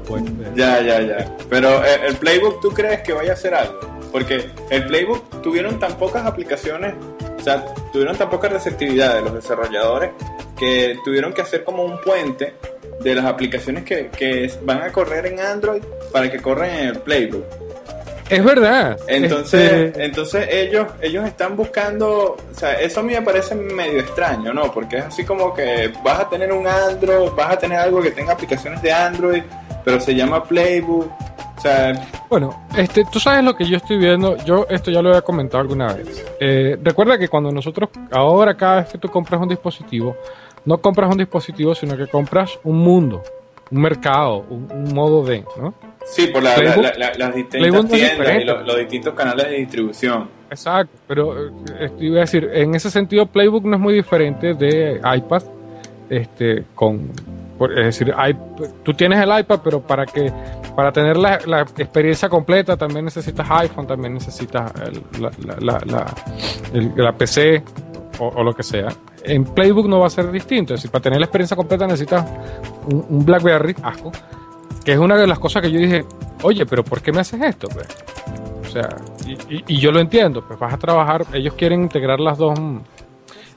Ya, ya, ya. Pero eh, el Playbook, ¿tú crees que vaya a hacer algo? Porque el Playbook tuvieron tan pocas aplicaciones, o sea, tuvieron tan poca receptividad de los desarrolladores que tuvieron que hacer como un puente de las aplicaciones que, que van a correr en Android para que corran en el Playbook. Es verdad. Entonces, este, entonces ellos, ellos están buscando, o sea, eso a mí me parece medio extraño, ¿no? Porque es así como que vas a tener un Android, vas a tener algo que tenga aplicaciones de Android, pero se llama Playbook. O sea, bueno, este, tú sabes lo que yo estoy viendo, yo esto ya lo había comentado alguna vez. Eh, recuerda que cuando nosotros, ahora cada vez que tú compras un dispositivo, no compras un dispositivo, sino que compras un mundo, un mercado, un modo de, ¿no? Sí, por las distintas tiendas y los, distintos canales de distribución. Exacto, pero eh, iba a decir, en ese sentido Playbook no es muy diferente de iPad, este, con, es decir, tú tienes el iPad, pero para que para tener la, experiencia completa también necesitas iPhone, también necesitas la, PC o, lo que sea. En Playbook no va a ser distinto, es decir, para tener la experiencia completa necesitas un, un BlackBerry, asco, que es una de las cosas que yo dije, oye, pero ¿por qué me haces esto? Pues? O sea, y, yo lo entiendo, pues vas a trabajar, ellos quieren integrar las dos,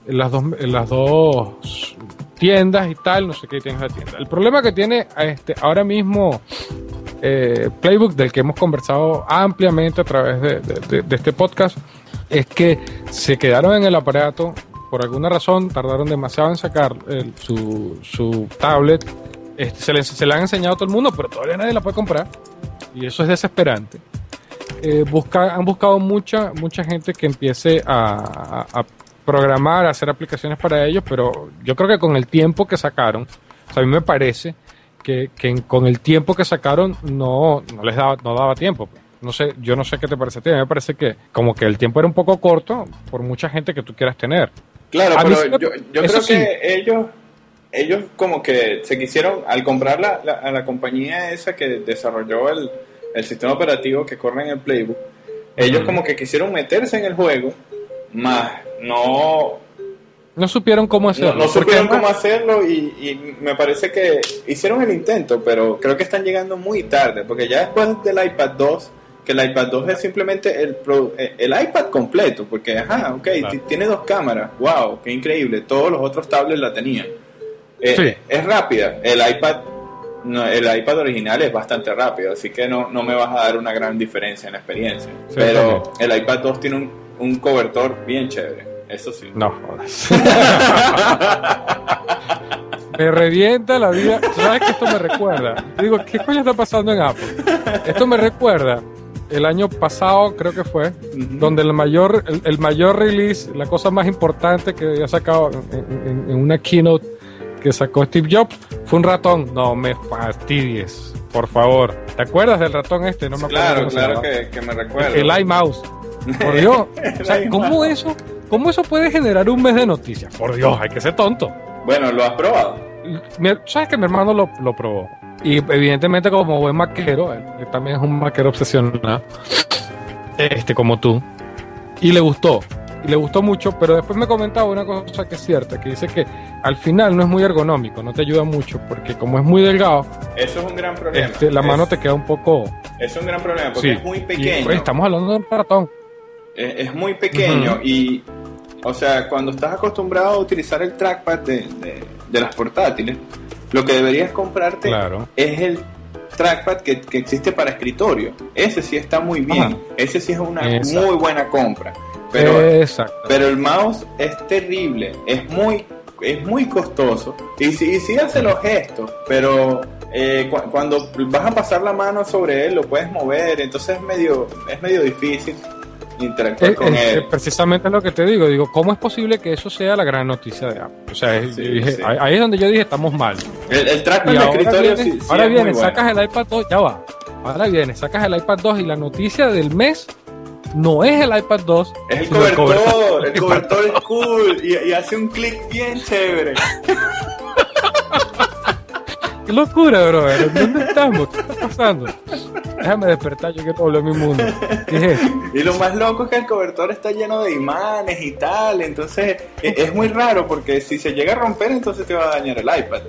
las dos, las dos tiendas y tal, no sé qué tienes la tienda. El problema que tiene este, ahora mismo eh, Playbook, del que hemos conversado ampliamente a través de, este podcast, es que se quedaron en el aparato, por alguna razón tardaron demasiado en sacar su, su tablet este, se, le, se, han enseñado a todo el mundo, pero todavía nadie la puede comprar. Y eso es desesperante. Eh, han buscado mucha, mucha gente que empiece a, programar, a hacer aplicaciones para ellos, pero yo creo que con el tiempo que sacaron, a mí me parece que, con el tiempo que sacaron no, no les daba, no daba tiempo. No sé, yo no sé qué te parece a ti. A mí me parece que como que el tiempo era un poco corto por mucha gente que tú quieras tener. Claro, pero yo, creo que ellos ellos como que se quisieron, al comprar la, a la compañía esa que desarrolló el, sistema operativo que corre en el Playbook, ellos como que quisieron meterse en el juego, más no... No supieron cómo hacerlo. No, supieron cómo hacerlo y, me parece que hicieron el intento, pero creo que están llegando muy tarde, porque ya después del iPad 2, que el iPad 2 es simplemente el, eh, el iPad completo, porque, ajá, ok, tiene dos cámaras, wow, qué increíble, todos los otros tablets la tenían eh, es rápida. El iPad el iPad original es bastante rápido, así que no, no me vas a dar una gran diferencia en la experiencia. Pero el iPad 2 tiene un, un cobertor bien chévere, eso sí. No jodas. me revienta la vida. ¿Sabes que esto me recuerda? Digo, ¿qué coño está pasando en Apple? Esto me recuerda el año pasado, creo que fue, donde el mayor, el, mayor release, la cosa más importante que había sacado en, en una keynote que sacó Steve Jobs fue un ratón. No me fastidies, por favor. ¿Te acuerdas del ratón este? No me acuerdo. Claro, claro que, me recuerdo. El iMouse. Por Dios. o sea, ¿cómo eso, ¿Cómo eso puede generar un mes de noticias? Por Dios, hay que ser tonto. Bueno, ¿lo has probado? ¿Sabes que mi hermano lo, lo probó? Y evidentemente como buen maquero, él, también es un maquero obsesionado, este como tú, y le gustó y le gustó mucho, pero después me comentaba una cosa que es cierta, que dice que al final no es muy ergonómico, no te ayuda mucho, porque como es muy delgado, eso es un gran problema. Este, la mano te queda un poco... Es un gran problema, porque es muy pequeño. Estamos hablando de un ratón. Es, muy pequeño y, o sea, cuando estás acostumbrado a utilizar el trackpad de, de, las portátiles, lo que deberías comprarte es el trackpad que, que, existe para escritorio. Ese sí está muy bien. Ese sí es una muy buena compra. Pero, pero el mouse es terrible, es muy, es muy costoso. Y sí, y hace los gestos, pero eh, cuando vas a pasar la mano sobre él lo puedes mover, entonces es medio, es medio difícil. Interactuar Eh, con eh, él. precisamente es lo que te digo. Digo, ¿cómo es posible que eso sea la gran noticia de Apple? O sea, Sí, dije, sí. ahí, es donde yo dije, estamos mal. El, el Y de ahora escritorio viene, sí, ahora es viene bueno. sacas el iPad 2, ya va. Ahora viene, sacas el iPad 2 y la noticia del mes no es el iPad 2. Es el cobertor, el cobertor es cool y, y hace un clic bien chévere. Qué locura, bro. ¿Dónde estamos? ¿Qué está pasando? Déjame despertar, yo quiero volver a mi mundo. ¿Qué es esto? Y lo más loco es que el cobertor está lleno de imanes y tal, entonces e- es muy raro porque si se llega a romper entonces te va a dañar el iPad.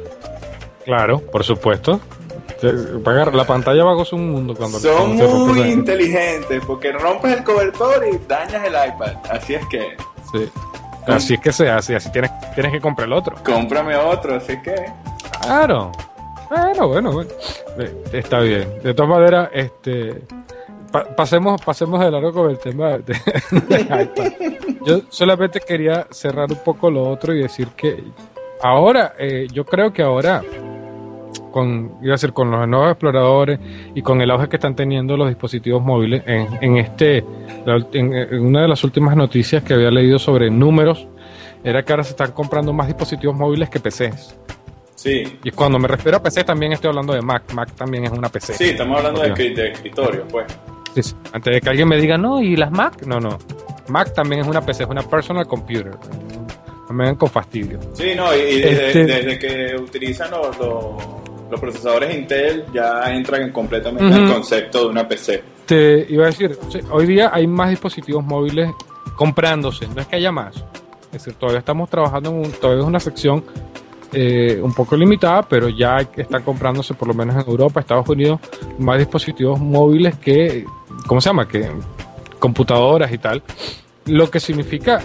Claro, por supuesto. La pantalla va a gozar un mundo cuando Son muy inteligentes porque rompes el cobertor y dañas el iPad. Así es que Sí. Así es que se hace, así tienes, tienes que comprar el otro. cómprame otro, así que Claro. Bueno, bueno. Eh, Está bien. De todas maneras, este pa- pasemos, pasemos de largo con el tema de. Yo solamente quería cerrar un poco lo otro y decir que ahora, eh, yo creo que ahora con, iba a decir, con los nuevos exploradores y con el auge que están teniendo los dispositivos móviles, en, en este, en una de las últimas noticias que había leído sobre números, era que ahora se están comprando más dispositivos móviles que PCs. Sí. Y cuando me refiero a PC también estoy hablando de Mac. Mac también es una PC. Sí, estamos hablando de, escritorio, pues. Sí, sí. Antes de que alguien me diga, no, ¿y las Mac? No, no. Mac también es una PC, es una personal computer. No me ven con fastidio. Sí, no, y, y desde, Este- desde que utilizan los, los, los procesadores Intel ya entran completamente en el concepto de una PC. Te iba a decir, hoy día hay más dispositivos móviles comprándose, no es que haya más. Es decir, todavía estamos trabajando en un, todavía es una sección eh, un poco limitada, pero ya están comprándose, por lo menos en Europa, Estados Unidos, más dispositivos móviles que, ¿cómo se llama? Que computadoras y tal. Lo que significa,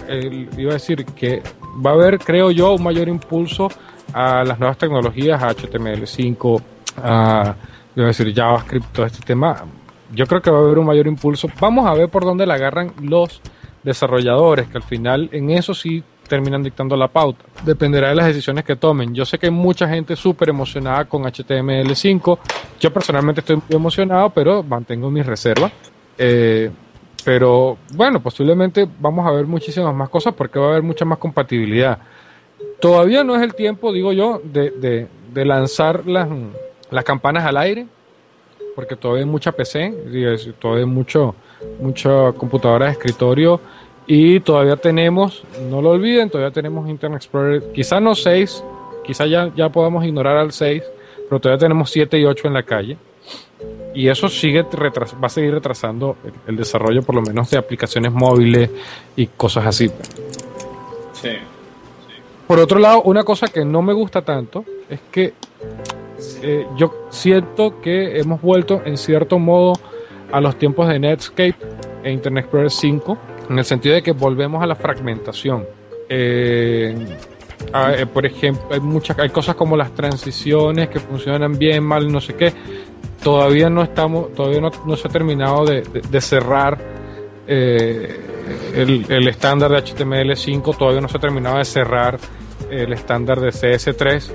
iba a decir, que va a haber, creo yo, un mayor impulso a las nuevas tecnologías, a HTML5, a, iba a decir, JavaScript, todo este tema. Yo creo que va a haber un mayor impulso. Vamos a ver por dónde la agarran los desarrolladores, que al final en eso sí terminan dictando la pauta. Dependerá de las decisiones que tomen. Yo sé que hay mucha gente súper emocionada con HTML5. Yo personalmente estoy muy emocionado, pero mantengo mis reservas. Eh, pero bueno, posiblemente vamos a ver muchísimas más cosas porque va a haber mucha más compatibilidad. Todavía no es el tiempo, digo yo, de, de- lanzar las, las campanas al aire, porque todavía hay mucha PC, todavía hay mucho, mucha computadora de escritorio y todavía tenemos, no lo olviden, todavía tenemos Internet Explorer, quizá no 6, quizá ya, ya podamos ignorar al 6, pero todavía tenemos 7 y 8 en la calle. Y eso sigue retras- va a seguir retrasando el, el desarrollo, por lo menos, de aplicaciones móviles y cosas así. Sí. Por otro lado, una cosa que no me gusta tanto es que eh, yo siento que hemos vuelto en cierto modo a los tiempos de Netscape e Internet Explorer 5, en el sentido de que volvemos a la fragmentación. Eh, eh, por ejemplo, hay muchas, hay cosas como las transiciones que funcionan bien, mal, no sé qué. Todavía no estamos, todavía no, no se ha terminado de, cerrar eh, el, estándar de HTML5, todavía no se ha terminado de cerrar el estándar de CS3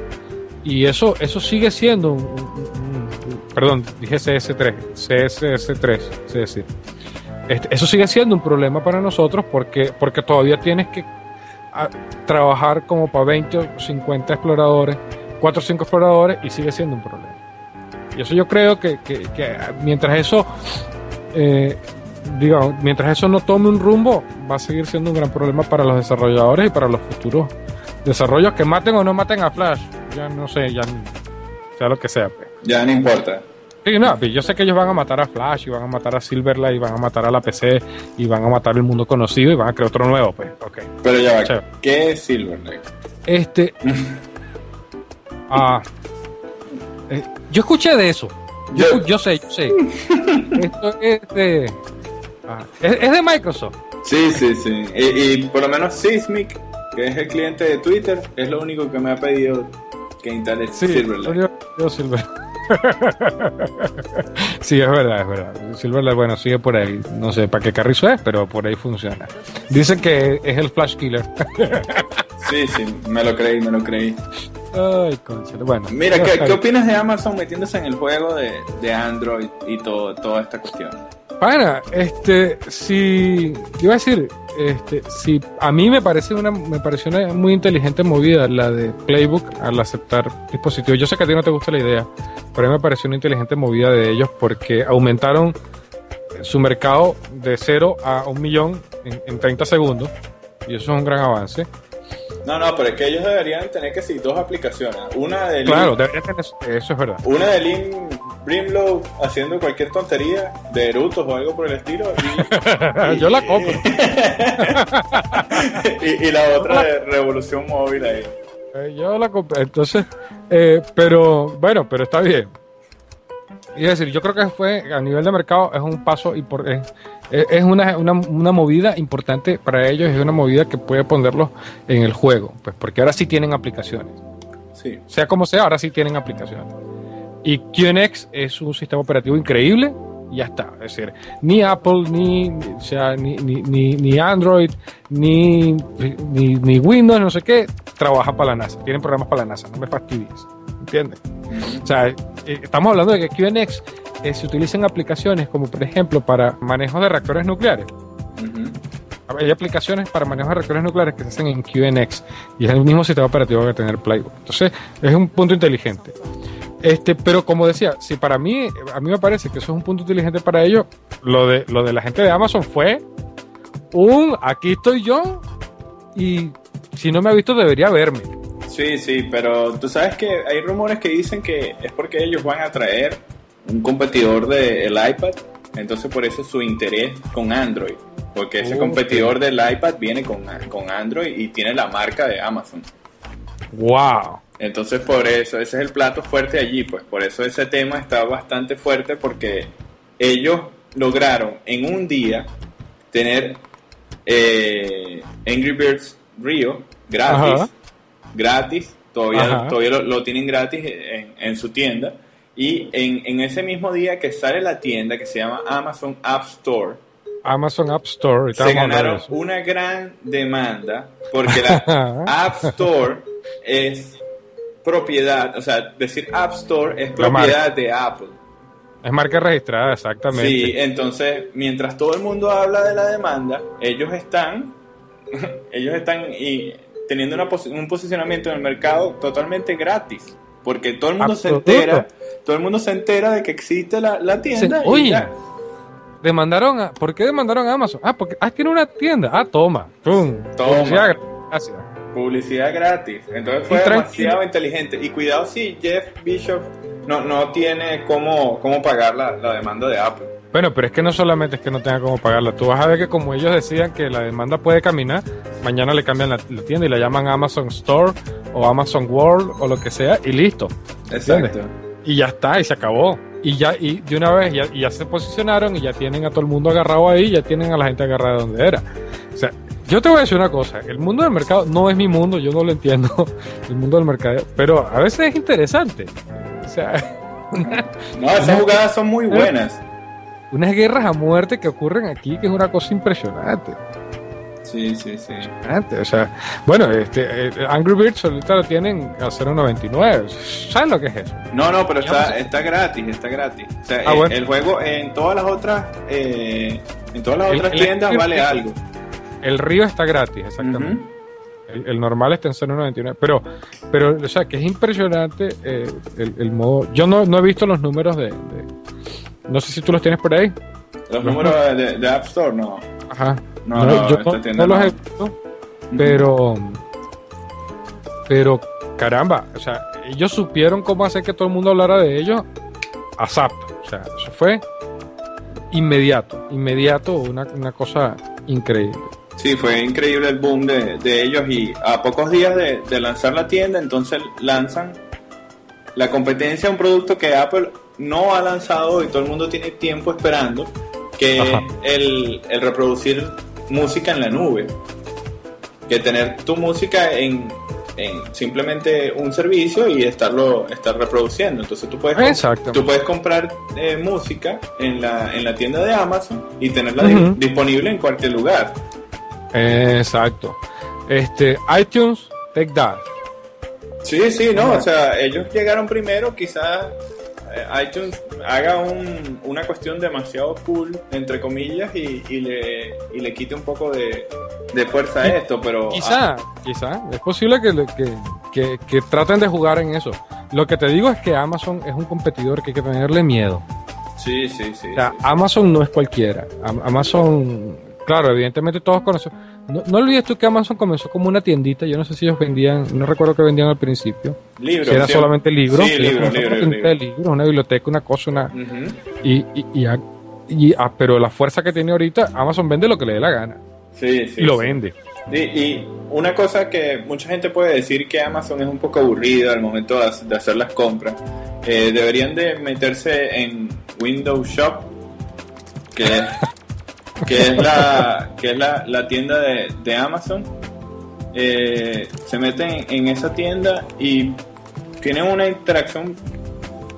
y eso eso sigue siendo un, perdón dije CS3 CSS3 es decir este, eso sigue siendo un problema para nosotros porque porque todavía tienes que trabajar como para 20 o 50 exploradores 4 o 5 exploradores y sigue siendo un problema y eso yo creo que, que- que mientras eso eh, digamos, mientras eso no tome un rumbo, va a seguir siendo un gran problema para los desarrolladores y para los futuros desarrollos que maten o no maten a Flash. Ya no sé, ya sea lo que sea. pues. Ya no importa. Sí, no, yo sé que ellos van a matar a Flash y van a matar a Silverlight y van a matar a la PC y van a matar el mundo conocido y van a crear otro nuevo, pues, ok. Pero ya va. Chévere. ¿Qué es Silverlight? Este. ah, eh, yo escuché de eso. Yo, Yo- sé, yo sé. Esto es de. ah, es, es de Microsoft. Sí, sí, sí. Y, y por lo menos Sismic, que es el cliente de Twitter, es lo único que me ha pedido que instale Sí, Silverlight. yo- yo Silver. sí, es verdad, es verdad. Silverlight, bueno, sigue por ahí. No sé para qué carrizo es, pero por ahí funciona. Dicen que es el Flash Killer. Sí, sí, me lo creí, me lo creí. Ay, concha. Bueno. Mira, ¿qué, qué opinas de Amazon metiéndose en el juego de, de Android y todo, toda esta cuestión? Pana, este, si, iba a decir, este, si a mí me parece una, me pareció una muy inteligente movida la de Playbook al aceptar dispositivos. Yo sé que a ti no te gusta la idea, pero a mí me pareció una inteligente movida de ellos porque aumentaron su mercado de 0 a un millón en, en 30 segundos y eso es un gran avance. No, no, pero es que ellos deberían tener que sí dos aplicaciones. Una de Claro, deberían tener eso, es verdad. Una de Lynn Brimlow haciendo cualquier tontería de erutos o algo por el estilo. Yo la compro. y, la otra de Revolución Móvil ahí. Eh, yo la compré. Entonces, eh, pero bueno, pero está bien. Y es decir, yo creo que fue a nivel de mercado es un paso y por, es una, una, una, movida importante para ellos, es una movida que puede ponerlos en el juego, pues porque ahora sí tienen aplicaciones. Sí. Sea como sea, ahora sí tienen aplicaciones. Y QNX es un sistema operativo increíble ya está. Es decir, ni Apple, ni, o sea, ni, ni, ni, Android, ni, ni, Windows, no sé qué, trabaja para la NASA. Tienen programas para la NASA, no me fastidies. ¿Entiendes? O sea, eh, estamos hablando de que QNX eh, se utilizan aplicaciones como por ejemplo para manejo de reactores nucleares. Hay aplicaciones para manejo de reactores nucleares que se hacen en QNX y es el mismo sistema operativo que tener Playbook. Entonces, es un punto inteligente. Este, pero como decía, si para mí, a mí me parece que eso es un punto inteligente para ellos, lo de, lo de la gente de Amazon fue un aquí estoy yo y si no me ha visto debería verme. Sí, sí, pero tú sabes que hay rumores que dicen que es porque ellos van a traer un competidor del iPad, entonces por eso su interés con Android, porque ese competidor del iPad viene con, con Android y tiene la marca de Amazon. ¡Wow! Entonces por eso, ese es el plato fuerte allí, pues por eso ese tema está bastante fuerte porque ellos lograron en un día tener eh, Angry Birds Rio gratis, gratis, todavía, todavía lo, tienen gratis en, en, su tienda y en, en ese mismo día que sale la tienda que se llama Amazon App Store, Amazon App Store. Se ganaron una gran demanda porque la App Store es propiedad, o sea, decir App Store es propiedad de Apple. Es marca registrada, exactamente. Sí, entonces, mientras todo el mundo habla de la demanda, ellos están, ellos están y, teniendo un posicionamiento en el mercado totalmente gratis. Porque todo el mundo se entera, todo el mundo se entera de que existe la, tienda. Oye, demandaron a, ¿por qué demandaron a Amazon? Ah, porque ah, tiene una tienda. Ah, toma. Pum. Toma. Gracias. Publicidad gratis. Entonces fue demasiado inteligente. Y cuidado si Jeff Bishop no, no tiene cómo, cómo pagar la, demanda de Apple. Bueno, pero es que no solamente es que no tenga cómo pagarla. Tú vas a ver que como ellos decían que la demanda puede caminar, mañana le cambian la, tienda y la llaman Amazon Store o Amazon World o lo que sea y listo. Exacto. Y ya está, y se acabó. Y ya, y de una vez ya, ya se posicionaron y ya tienen a todo el mundo agarrado ahí, ya tienen a la gente agarrada donde era. O sea, yo te voy a decir una cosa, el mundo del mercado no es mi mundo, yo no lo entiendo, el mundo del mercado, pero a veces es interesante. O sea, no, esas jugadas son muy buenas. Unas guerras a muerte que ocurren aquí, que es una cosa impresionante. Sí, sí, sí. O sea, bueno, este, eh, Angry Birds ahorita lo tienen a 0.99. ¿Sabes lo que es eso? No, no, pero está, está gratis, está gratis. O sea, ah, el, juego en todas las otras, eh, en todas las otras tiendas vale algo. El río está gratis, exactamente. el, normal está en 0.99. Pero, pero, o sea, que es impresionante eh, el, modo. Yo no, no, he visto los números de, No sé si tú los tienes por ahí. Los, números de, App Store, no. Ajá. No, no, yo no, los he visto. Pero. Pero, caramba, o sea, ellos supieron cómo hacer que todo el mundo hablara de ellos a zap. O sea, eso fue inmediato, inmediato, una, una cosa increíble. Sí, fue increíble el boom de, ellos y a pocos días de, lanzar la tienda, entonces lanzan la competencia, un producto que Apple no ha lanzado y todo el mundo tiene tiempo esperando, que es el, reproducir música en la nube. Que tener tu música en, simplemente un servicio y estarlo estar reproduciendo. Entonces tú puedes, tú puedes comprar eh, música en la, en la tienda de Amazon y tenerla disponible en cualquier lugar. Exacto. Este, iTunes, Take That. Sí, sí, no, o sea, ellos llegaron primero, quizás eh, iTunes haga un, una cuestión demasiado cool, entre comillas, y, y, le, y le quite un poco de, de fuerza a esto, pero... Quizá, ah, quizá, es posible que, que, que, que traten de jugar en eso. Lo que te digo es que Amazon es un competidor que hay que tenerle miedo. Sí, sí, sí. O sea, sí. Amazon no es cualquiera. Am- Amazon, claro, evidentemente todos conocemos. No, no olvides tú que Amazon comenzó como una tiendita. Yo no sé si ellos vendían, no recuerdo que vendían al principio. Libros. si era sí. solamente libros. Sí, libros, libros, de libros. libros, una biblioteca, una cosa, una. Y, y, y, a- y- ah, pero la fuerza que tiene ahorita, Amazon vende lo que le dé la gana. Sí, sí. y lo sí. vende. Y, y una cosa que mucha gente puede decir que Amazon es un poco aburrida al momento de hacer las compras. Eh, deberían de meterse en Windows Shop, que, que es la, que es la, la tienda de, de Amazon. Eh, se meten en esa tienda y tienen una interacción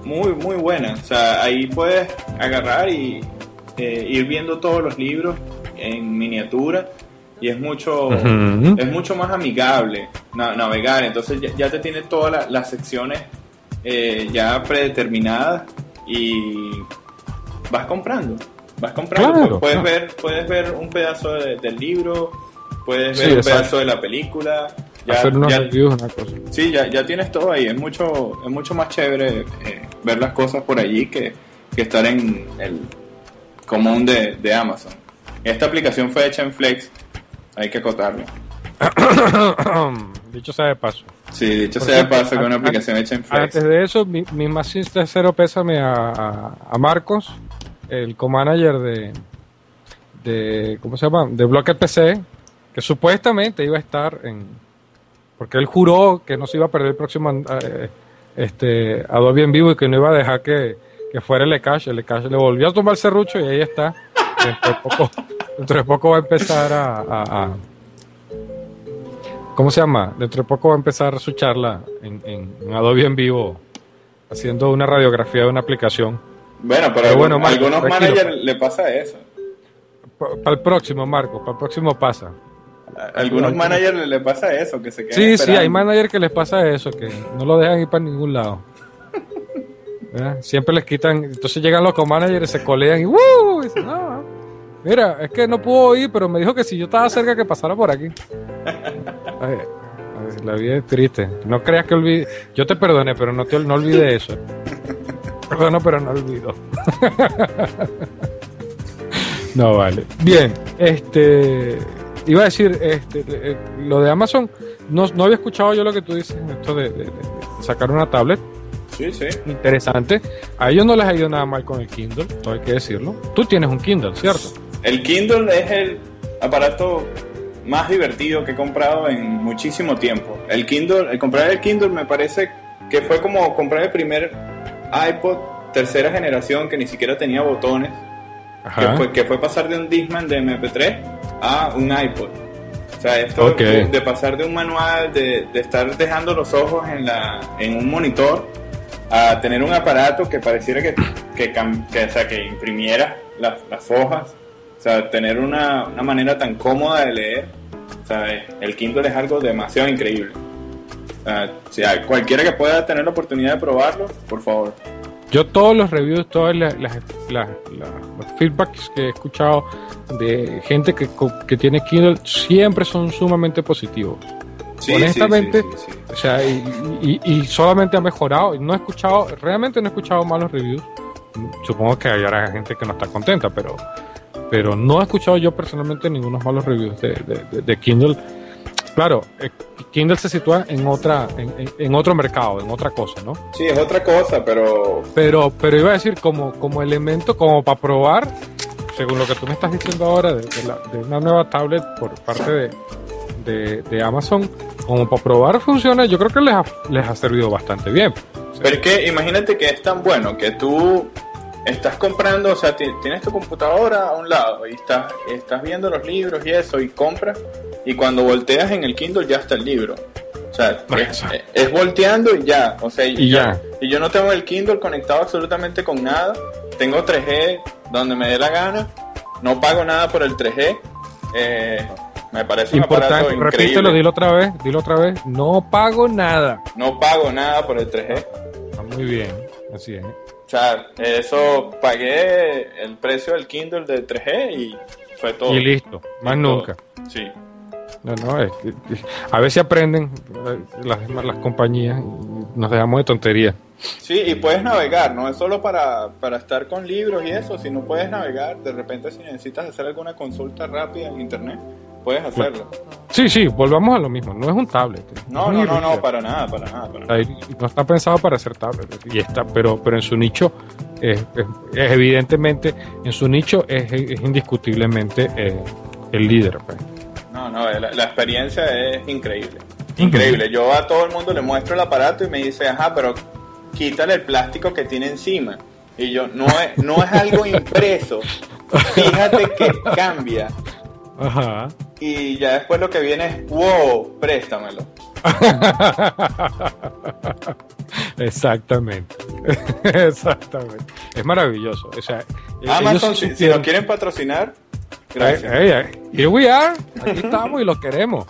muy, muy buena. O sea, ahí puedes agarrar y eh, ir viendo todos los libros en miniatura y es mucho es mucho más amigable na- navegar. Entonces ya, ya te tiene todas la- las secciones eh, ya predeterminadas y vas comprando. Vas comprando. Claro, puedes claro. ver puedes ver un pedazo de- del libro, puedes Sí, ver un exacto. pedazo de la película. Ya, Hacer unos ya- reviews, una cosa. Sí, ya, ya tienes todo ahí. Es mucho, es mucho más chévere eh, ver las cosas por allí que, que estar en el común de, de Amazon. Esta aplicación fue hecha en Flex, hay que acotarlo. Dicho sea de paso. Sí, dicho Por sea de paso que una aplicación hecha en Flex. Antes de eso, mi, mi más sincero pésame a, a, a Marcos, el co-manager de, de, ¿cómo se llama? De Blocket PC, que supuestamente iba a estar en, porque él juró que no se iba a perder el próximo eh, este, Adobe en vivo y que no iba a dejar que, que fuera el Ecash. El Ecash le volvió a tomar serrucho y ahí está. Dentro de poco, dentro de poco va a empezar a- ¿Cómo se llama? Dentro de poco va a empezar su charla en, en- en Adobe en vivo, haciendo una radiografía de una aplicación. Bueno, pero, Pero bueno, Marco, algunos managers le pasa eso. Para el próximo, Marco, para el próximo pasa. A algunos managers le, pasa eso, que se quedan Sí, sí, hay managers que les pasa eso, que no lo dejan ir para ningún lado. ¿Verdad? Siempre les quitan, entonces llegan los co-managers, se colean y ¡uh! Y dicen, no, mira, es que no pudo ir, pero me dijo que si yo estaba cerca que pasara por aquí. Ay, la vida es triste. No creas que olvide. Yo te perdoné, pero no te no olvide eso. Perdono, pero no olvido. no vale. Bien, este iba a decir, este, eh, lo de Amazon, no, no había escuchado yo lo que tú dices, esto de, de- de- de sacar una tablet, Sí, sí. interesante. A ellos no les ha ido nada mal con el Kindle, todo hay que decirlo. Tú tienes un Kindle, ¿cierto? El Kindle es el aparato más divertido que he comprado en muchísimo tiempo. El Kindle, el comprar el Kindle me parece que fue como comprar el primer iPod tercera generación que ni siquiera tenía botones, que fue, que fue pasar de un Discman de MP3 a un iPod. O sea, esto de, de pasar de un manual, de, de estar dejando los ojos en, la, en un monitor, a tener un aparato que pareciera que, que, que, o sea, que imprimiera las, las hojas, o sea, tener una, una manera tan cómoda de leer. O sea, el Kindle es algo demasiado increíble. O sea, si hay- cualquiera que pueda tener la oportunidad de probarlo, por favor. Yo todos los reviews, todos las, las- los feedbacks que he escuchado de gente que, que tiene Kindle siempre son sumamente positivos. Sí, Honestamente, sí, sí. O sea, y, y- y solamente ha mejorado. No he escuchado, realmente no he escuchado malos reviews. Supongo que habrá gente que no está contenta, pero, pero no he escuchado yo personalmente ningunos malos reviews de, de- de- de Kindle. Claro, eh, Kindle se sitúa en otra, en, otro mercado, en otra cosa, ¿no? Sí, es otra cosa, pero Pero, pero iba a decir como, como elemento, como para probar, según lo que tú me estás diciendo ahora, de, de la- de una nueva tablet por parte de, de, de Amazon, como para probar funciona, yo creo que les ha, les ha servido bastante bien. Pero es que imagínate que es tan bueno que tú estás comprando, o sea, ti- tienes tu computadora a un lado y estás, estás viendo los libros y eso y compras y cuando volteas en el Kindle ya está el libro. O sea, es, volteando y ya. O sea, Y ya. Y yo no tengo el Kindle conectado absolutamente con nada. Tengo 3G donde me dé la gana. No pago nada por el 3G. Eh, me parece un aparato Importante, increíble. repítelo, dilo otra vez, dilo otra vez. No pago nada. No pago nada por el 3G. Ah, muy bien, así es. O sea, eso pagué el precio del Kindle de 3G y fue todo. Y listo, más nunca. Sí. No, no, es que- a ver si aprenden las, las compañías y nos dejamos de tonterías. Sí, y puedes navegar, no es solo para, para estar con libros y eso, sino puedes navegar. De repente, si necesitas hacer alguna consulta rápida en internet, puedes hacerlo. Sí, sí, volvamos a lo mismo. No es un tablet. No, no, no, no, para nada, para nada. Para nada. No está pensado para ser tablet. Y está, pero, pero en su nicho, es- es evidentemente, en su nicho es, es indiscutiblemente eh, el líder. pues. No, no, la, la experiencia es increíble. Increíble. Yo a todo el mundo le muestro el aparato y me dice, ajá, pero quítale el plástico que tiene encima. Y yo, no es, no es algo impreso. Fíjate que cambia. Ajá. Y ya después lo que viene es, wow, préstamelo. Exactamente. Exactamente. Es maravilloso. O sea, Amazon, si, si lo quieren patrocinar, gracias. Ey, ey, ey, here we are. Aquí estamos y los queremos.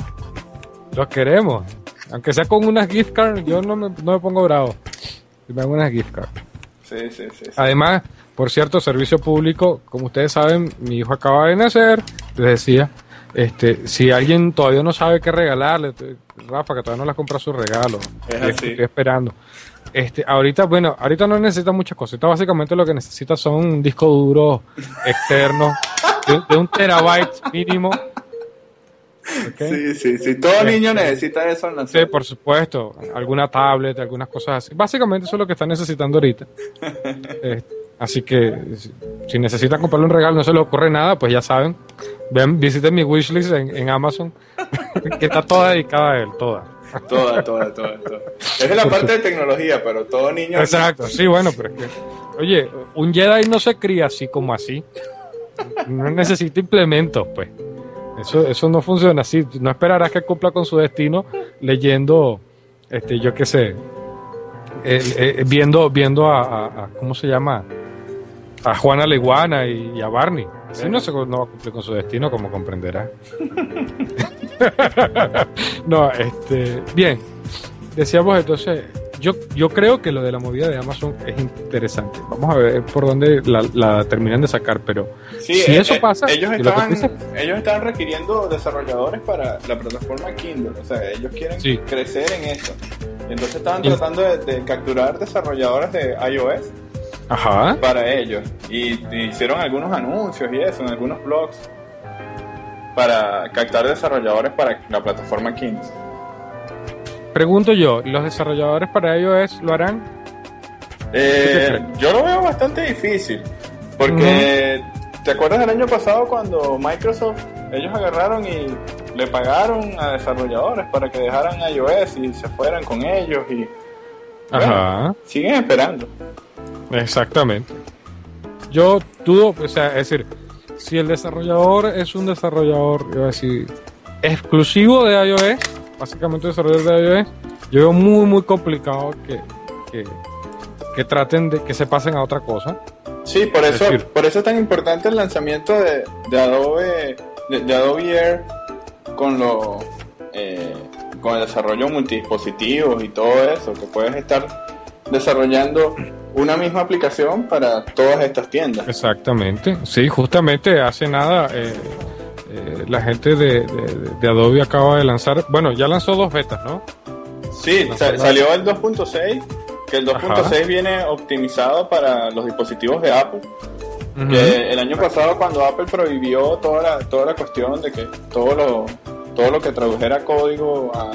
Los queremos. Aunque sea con unas gift cards, yo no me, no me pongo bravo. Si me dan unas gift cards. Sí, sí, sí. sí. Además, por cierto, servicio público, como ustedes saben, mi hijo acaba de nacer, les decía, este, si alguien todavía no sabe qué regalarle, Rafa, que todavía no le has comprado su regalo, Es así. estoy esperando. Este, ahorita, bueno, ahorita no necesita muchas cosas, ahorita básicamente lo que necesita son un disco duro externo de, de un terabyte mínimo. ¿ok? Sí, sí, sí. Todo niño necesita eso al Sí, nacer. por supuesto. Alguna tablet, algunas cosas así. Básicamente eso es lo que están necesitando ahorita. Eh, así que si, si necesitan comprarle un regalo, no se les ocurre nada, pues ya saben. Ven, visiten mi wishlist en, en Amazon, que está toda dedicada a él, toda. Toda, toda, toda, toda. Es de la parte de tecnología, pero todo niño. Exacto, sí, bueno, pero es que, oye, un Jedi no se cría así como así. No necesita implementos, pues. Eso, eso no funciona así. No esperarás que cumpla con su destino leyendo, este, yo qué sé, eh, eh, viendo, viendo a, a- a- ¿cómo se llama? A Juana Leguana y, y a Barney. Así no, se, no va a cumplir con su destino, como comprenderás. no, este, bien. Decíamos entonces, yo, yo creo que lo de la movida de Amazon es interesante. Vamos a ver por dónde la, la terminan de sacar, pero Sí, si eh, eso eh, pasa, ellos estaban, ellos estaban requiriendo desarrolladores para la plataforma Kindle. O sea, ellos quieren Sí. crecer en eso. Y entonces estaban Y- tratando de, de capturar desarrolladores de iOS ajá, para ellos. Y, y hicieron algunos anuncios y eso, en algunos blogs, para captar desarrolladores para la plataforma Kindle. Pregunto yo, ¿los desarrolladores para iOS lo harán? Eh, yo lo veo bastante difícil. Porque, ¿te acuerdas del año pasado cuando Microsoft, ellos agarraron y le pagaron a desarrolladores para que dejaran iOS y se fueran con ellos y Ajá. siguen esperando? Exactamente. Yo dudo, o sea, es decir, si el desarrollador es un desarrollador, iba a decir, exclusivo de iOS, básicamente desarrollador de iOS, yo veo muy, muy complicado que, que, que traten de que se pasen a otra cosa. Sí, por Es eso, decir- por eso es tan importante el lanzamiento de, de Adobe, de, de Adobe Air con lo eh, con el desarrollo multidispositivos y todo eso, que puedes estar desarrollando una misma aplicación para todas estas tiendas. Exactamente. Sí, justamente hace nada eh, eh, la gente de, de- de Adobe acaba de lanzar, bueno, ya lanzó dos betas, ¿no? Sí, sa- salió el 2.6, que el 2.6 Ajá. viene optimizado para los dispositivos de Apple. Que el año pasado cuando Apple prohibió toda la, toda la cuestión de que todo lo, todo lo que tradujera código a,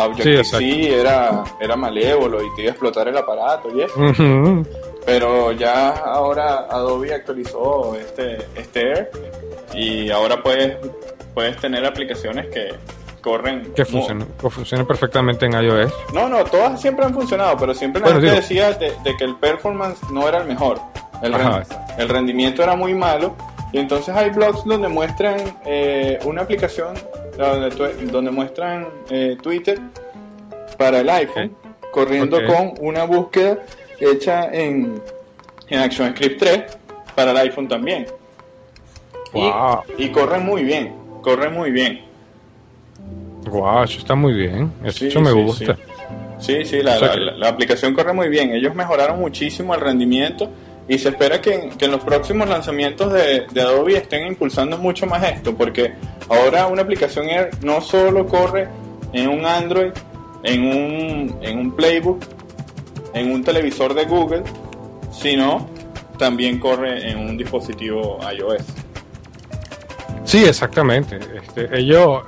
a Objective-C Sí, era, era malévolo y te iba a explotar el aparato y eso. Pero ya ahora Adobe actualizó este, este Air y ahora puedes, puedes tener aplicaciones que corren... Que funcione, que funcione perfectamente en iOS. No, no, todas siempre han funcionado, pero siempre la Bueno, gente digo- decía de, de que el performance no era el mejor. El, Ajá. ren- el rendimiento era muy malo. Y entonces hay blogs donde muestran eh, una aplicación donde, donde muestran eh, Twitter para el iPhone, corriendo con una búsqueda hecha en, en ActionScript 3 para el iPhone también. Y- Wow. Y, corre muy bien, corre muy bien. Wow, eso está muy bien. Eso, Sí, eso me sí, gusta. Sí, Sí, sí, la, la, aplicación corre muy bien. Ellos mejoraron muchísimo el rendimiento y se espera que, en los próximos lanzamientos de, de, Adobe estén impulsando mucho más esto, porque ahora una aplicación Air no solo corre en un Android, en un, en un Playbook, en un televisor de Google, sino también corre en un dispositivo iOS. Sí, exactamente. Este, ellos,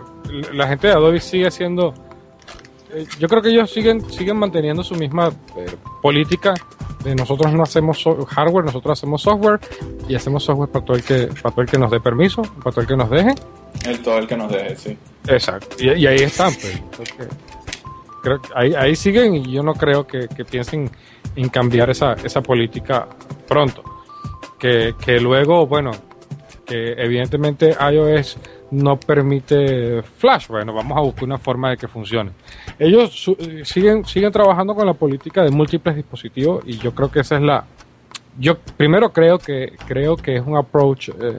la gente de Adobe sigue haciendo, eh, yo creo que ellos siguen siguen manteniendo su misma eh, política de nosotros no hacemos hardware, nosotros hacemos software y hacemos software para todo el que para todo el que nos dé permiso, para todo el que nos deje. El todo el que nos deje, sí. Exacto. Y, ahí están, pues. creo que ahí, ahí siguen y yo no creo que, que piensen en cambiar esa, esa política pronto. Que, que luego, bueno, que evidentemente iOS no permite Flash. Bueno, vamos a buscar una forma de que funcione. Ellos siguen, siguen trabajando con la política de múltiples dispositivos y yo creo que esa es la... Yo primero creo que, creo que es un approach eh,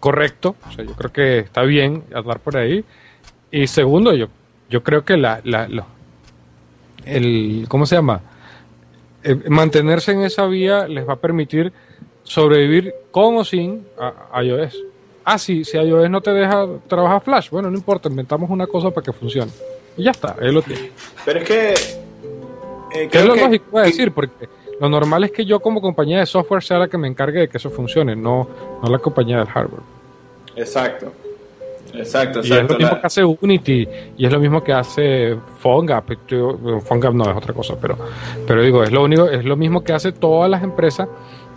correcto, o sea, yo creo que está bien hablar por ahí. Y segundo, yo, yo creo que la, la, el, ¿cómo se llama? Eh, mantenerse en esa vía les va a permitir sobrevivir con o sin iOS. Ah, sí, si iOS no te deja trabajar Flash, bueno, no importa, inventamos una cosa para que funcione. Y ya está, él lo tiene. Pero es que... Eh, es lo lógico a decir? Porque lo normal es que yo como compañía de software sea la que me encargue de que eso funcione, no, no la compañía del hardware. Exacto. Exacto, exacto. Y es lo mismo que hace Unity y es lo mismo que hace PhoneGap. PhoneGap no es otra cosa, pero, pero digo, es lo único, es lo mismo que hace todas las empresas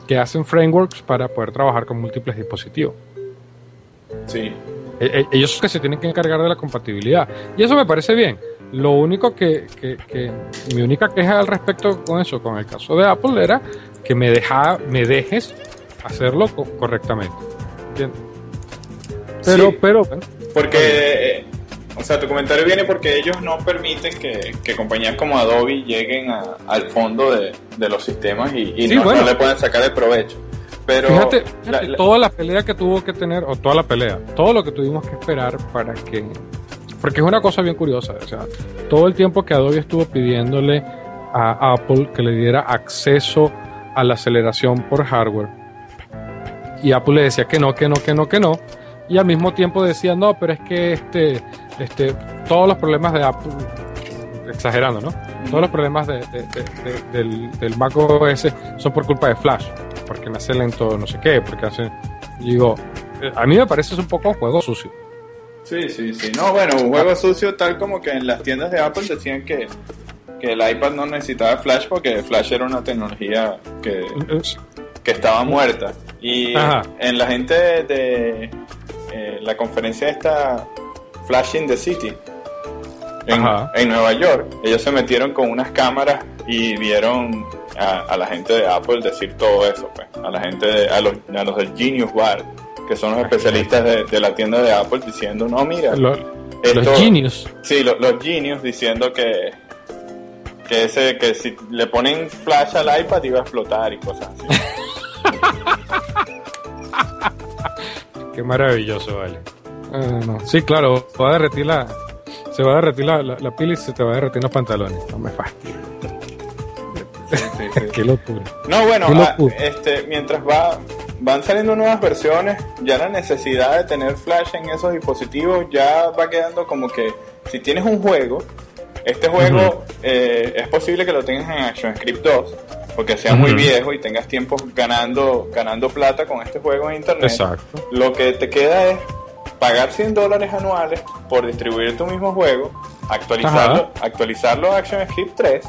que hacen frameworks para poder trabajar con múltiples dispositivos. Sí. E, e, ellos que se tienen que encargar de la compatibilidad. Y eso me parece bien. Lo único que, que, mi única queja al respecto con eso, con el caso de Apple, era que me, deja, me dejes hacerlo correctamente. ¿Entiendes? Pero, pero, Porque, o sea, tu comentario viene porque ellos no permiten que, compañías como Adobe lleguen al fondo de, los sistemas y, no, le pueden sacar el provecho. Pero fíjate, toda la pelea que tuvo que tener, o toda la pelea, todo lo que tuvimos que esperar para que. Porque es una cosa bien curiosa, o sea, todo el tiempo que Adobe estuvo pidiéndole a Apple que le diera acceso a la aceleración por hardware, y Apple le decía que no, que no, que no, que no, y al mismo tiempo decía, no, pero es que este, este, todos los problemas de Apple, exagerando, ¿no? Todos los problemas de, del, del Mac OS son por culpa de Flash, porque nace lento, no sé qué, porque hace, digo, eh, a mí me parece es un poco un juego sucio. Sí, sí, sí. No, bueno, un juego sucio tal como que en las tiendas de Apple decían que, que el iPad no necesitaba Flash porque Flash era una tecnología que, que estaba muerta. Y en la gente de, eh, la conferencia esta Flash in the City en, en, Nueva York, ellos se metieron con unas cámaras y vieron a, la gente de Apple decir todo eso, pues, a la gente, a, los, a los del Genius Bar, que son los especialistas de, la tienda de Apple diciendo, no, mira, los Genius. Sí, los, los Genius diciendo que que ese que si le ponen flash al iPad iba a explotar y cosas así. Qué maravilloso, vale. Ah, sí, claro, va a derretir la, se va a derretir la, la, pila y se te va a derretir los pantalones. No me fastidio. Qué locura. No, bueno, ah, este, mientras va, van saliendo nuevas versiones, ya la necesidad de tener flash en esos dispositivos ya va quedando como que si tienes un juego, este juego eh, es posible que lo tengas en ActionScript 2, porque sea muy viejo y tengas tiempo ganando, ganando plata con este juego en internet. Exacto. Lo que te queda es pagar 100 dólares anuales por distribuir tu mismo juego, actualizarlo, actualizarlo a ActionScript 3,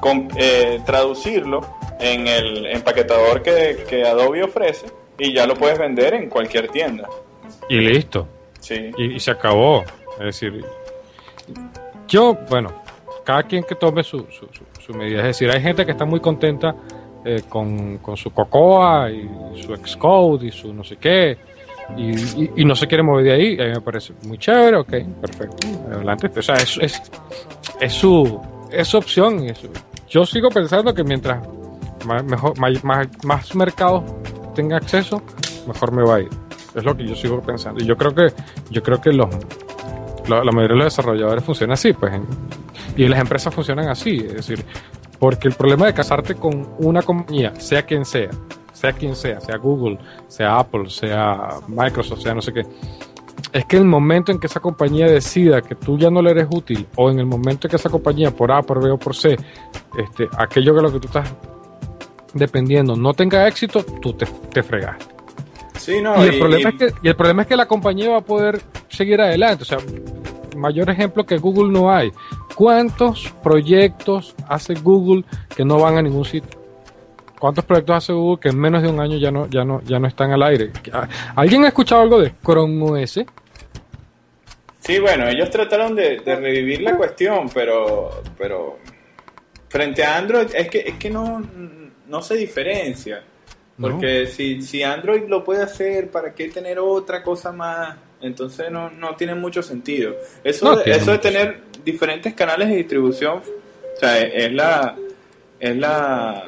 con, eh, traducirlo en el empaquetador que, que, Adobe ofrece y ya lo puedes vender en cualquier tienda. Y listo. Sí. Y, y se acabó. Es decir, yo, bueno, cada quien que tome su, su, medida. Es decir, hay gente que está muy contenta eh, con, su Cocoa y su Xcode y su no sé qué. Y, no se quiere mover de ahí, a mí me parece muy chévere, ok, perfecto, adelante. O sea, es, es, su, es opción. yo sigo pensando que mientras más, mejor, más, más, mercados tenga acceso, mejor me va a ir. Es lo que yo sigo pensando. Y yo creo que, yo creo que los, la, mayoría de los desarrolladores funciona así, pues Y las empresas funcionan así, es decir, porque el problema de casarte con una compañía, sea quien sea, sea quien sea, sea Google, sea Apple, sea Microsoft, sea no sé qué, es que el momento en que esa compañía decida que tú ya no le eres útil, o en el momento en que esa compañía, por A, por B o por C, este, aquello de lo que tú estás dependiendo no tenga éxito, tú te, te fregaste. Sí, no, y, el problema Es que, y el problema es que la compañía va a poder seguir adelante. O sea, mayor ejemplo que Google no hay. ¿Cuántos proyectos hace Google que no van a ningún sitio? ¿Cuántos proyectos hace Google que en menos de un año ya no, ya no, ya no están al aire? ¿Alguien ha escuchado algo de Chrome OS? Sí, bueno, ellos trataron de, revivir la cuestión, pero, pero frente a Android es que, es que no, no se diferencia. Porque si, si Android lo puede hacer, ¿para qué tener otra cosa más? Entonces no, no tiene mucho sentido. Eso, eso de tener diferentes canales de distribución, o sea, es la, es la,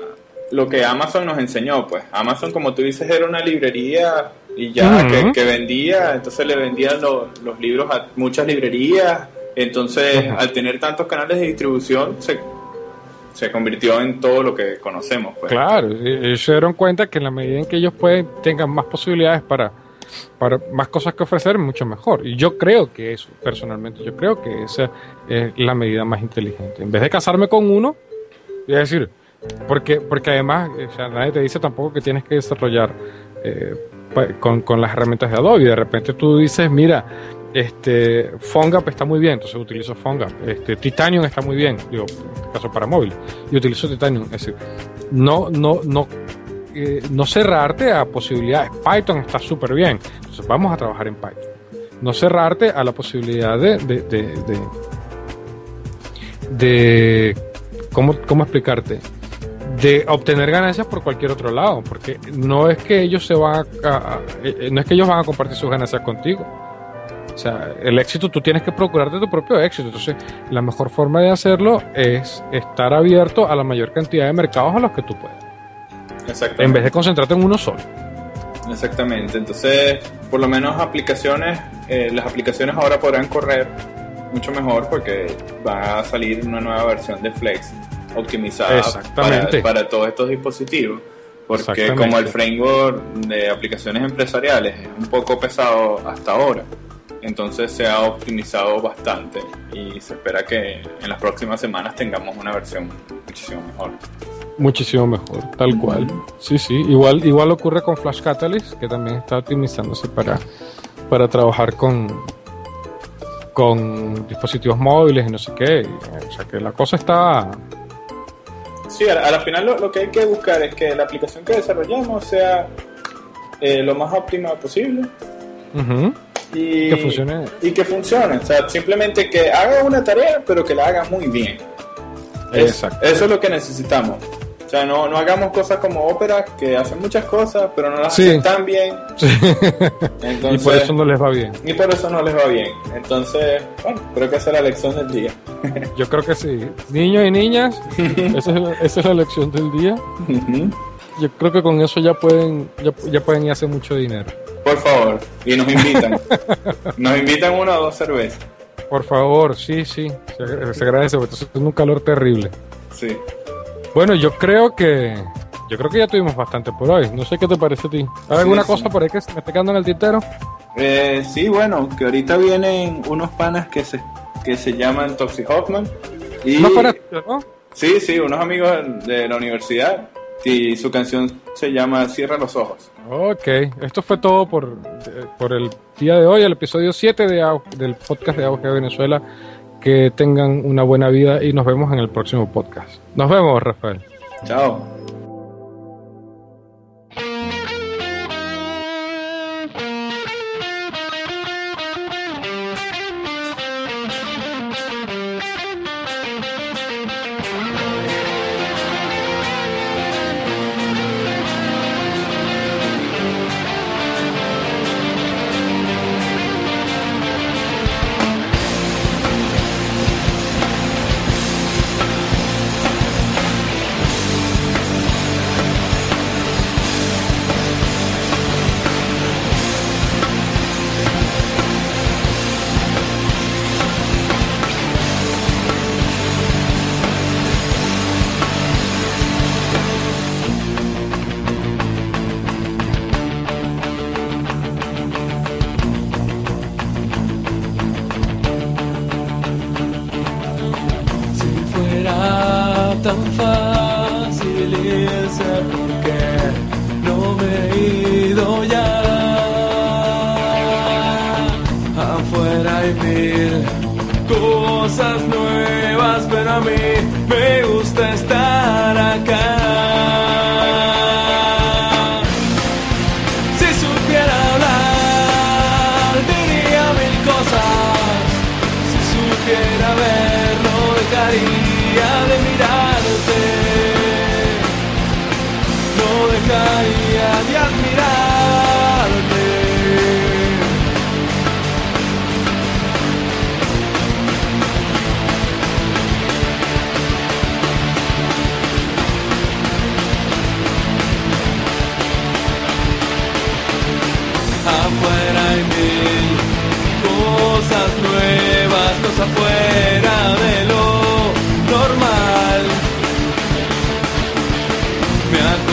lo que Amazon nos enseñó, pues. Amazon, como tú dices, era una librería y ya que, vendía, entonces le vendían los libros a muchas librerías. Entonces, al tener tantos canales de distribución, se, se convirtió en todo lo que conocemos. Pues. Claro, ellos se dieron cuenta que en la medida en que ellos pueden tengan más posibilidades para, para más cosas que ofrecer, mucho mejor. Y yo creo que eso, personalmente, yo creo que esa es la medida más inteligente. En vez de casarme con uno, es decir, porque, porque además, nadie te dice tampoco que tienes que desarrollar eh, con, con las herramientas de Adobe. De repente tú dices, mira, este, PhoneGap está muy bien, entonces utilizo PhoneGap. Este, Titanium está muy bien, digo, en este caso para móvil, y utilizo Titanium. Es decir, no, no, no, eh, no cerrarte a posibilidades. Python está súper bien, entonces vamos a trabajar en Python. No cerrarte a la posibilidad de, de, de, de, ¿cómo, ¿cómo explicarte? De obtener ganancias por cualquier otro lado, porque no es que ellos se van a, eh, no es que ellos van a compartir sus ganancias contigo, o sea, el éxito tú tienes que procurarte tu propio éxito. Entonces, la mejor forma de hacerlo es estar abierto a la mayor cantidad de mercados a los que tú puedes. Exactamente. En vez de concentrarte en uno solo. Exactamente. Entonces, por lo menos aplicaciones, eh, las aplicaciones ahora podrán correr mucho mejor porque va a salir una nueva versión de Flex optimizada para, para todos estos dispositivos porque como el framework de aplicaciones empresariales es un poco pesado hasta ahora, entonces se ha optimizado bastante y se espera que en las próximas semanas tengamos una versión muchísimo mejor. Muchísimo mejor, tal cual. Sí, sí. Igual, igual ocurre con Flash Catalyst, que también está optimizándose para, para trabajar con, con dispositivos móviles y no sé qué. O sea que la cosa está. Sí, a la final lo, que hay que buscar es que la aplicación que desarrollemos sea eh, lo más óptima posible y que funcione. Y que funcione. O sea, simplemente que haga una tarea, pero que la haga muy bien. Exacto. Eso es lo que necesitamos. O sea, no, no hagamos cosas como óperas que hacen muchas cosas, pero no las hacen tan bien. y por eso no les va bien. Y por eso no les va bien. Entonces, bueno, creo que esa es la lección del día. Yo creo que sí. Niños y niñas, esa es, esa la lección del día. Yo creo que con eso ya pueden, ya, ya pueden ir a hacer mucho dinero. Por favor. Y nos invitan. nos invitan una o dos cervezas. Por favor, sí, sí. Se, agradece porque es un calor terrible. Sí. Bueno, yo creo que yo creo que ya tuvimos bastante por hoy. No sé qué te parece a ti. ¿Hay alguna cosa por ahí que se me esté quedando en el tintero? Eh, sí, bueno, que ahorita vienen unos panas que se, que se llaman Toxic Hoffman. Y, ¿Unos panas, no? Sí, sí, unos amigos de la universidad. Y su canción se llama Cierra los ojos. Ok, esto fue todo por, por el día de hoy, el episodio 7 de, del podcast de Auge Venezuela. Que tengan una buena vida y nos vemos en el próximo podcast. Nos vemos, Rafael. Chao.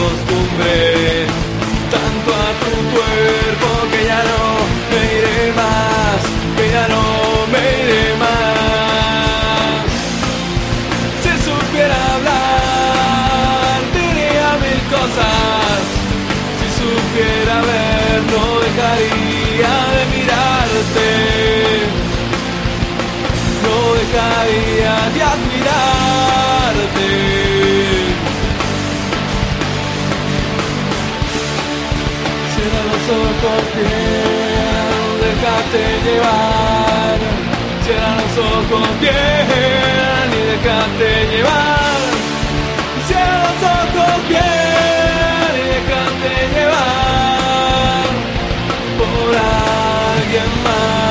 Acostumbré tanto a tu cuerpo ojos bien, déjate llevar. Cierra los ojos bien y déjate llevar. Cierra los ojos bien y déjate llevar por alguien más.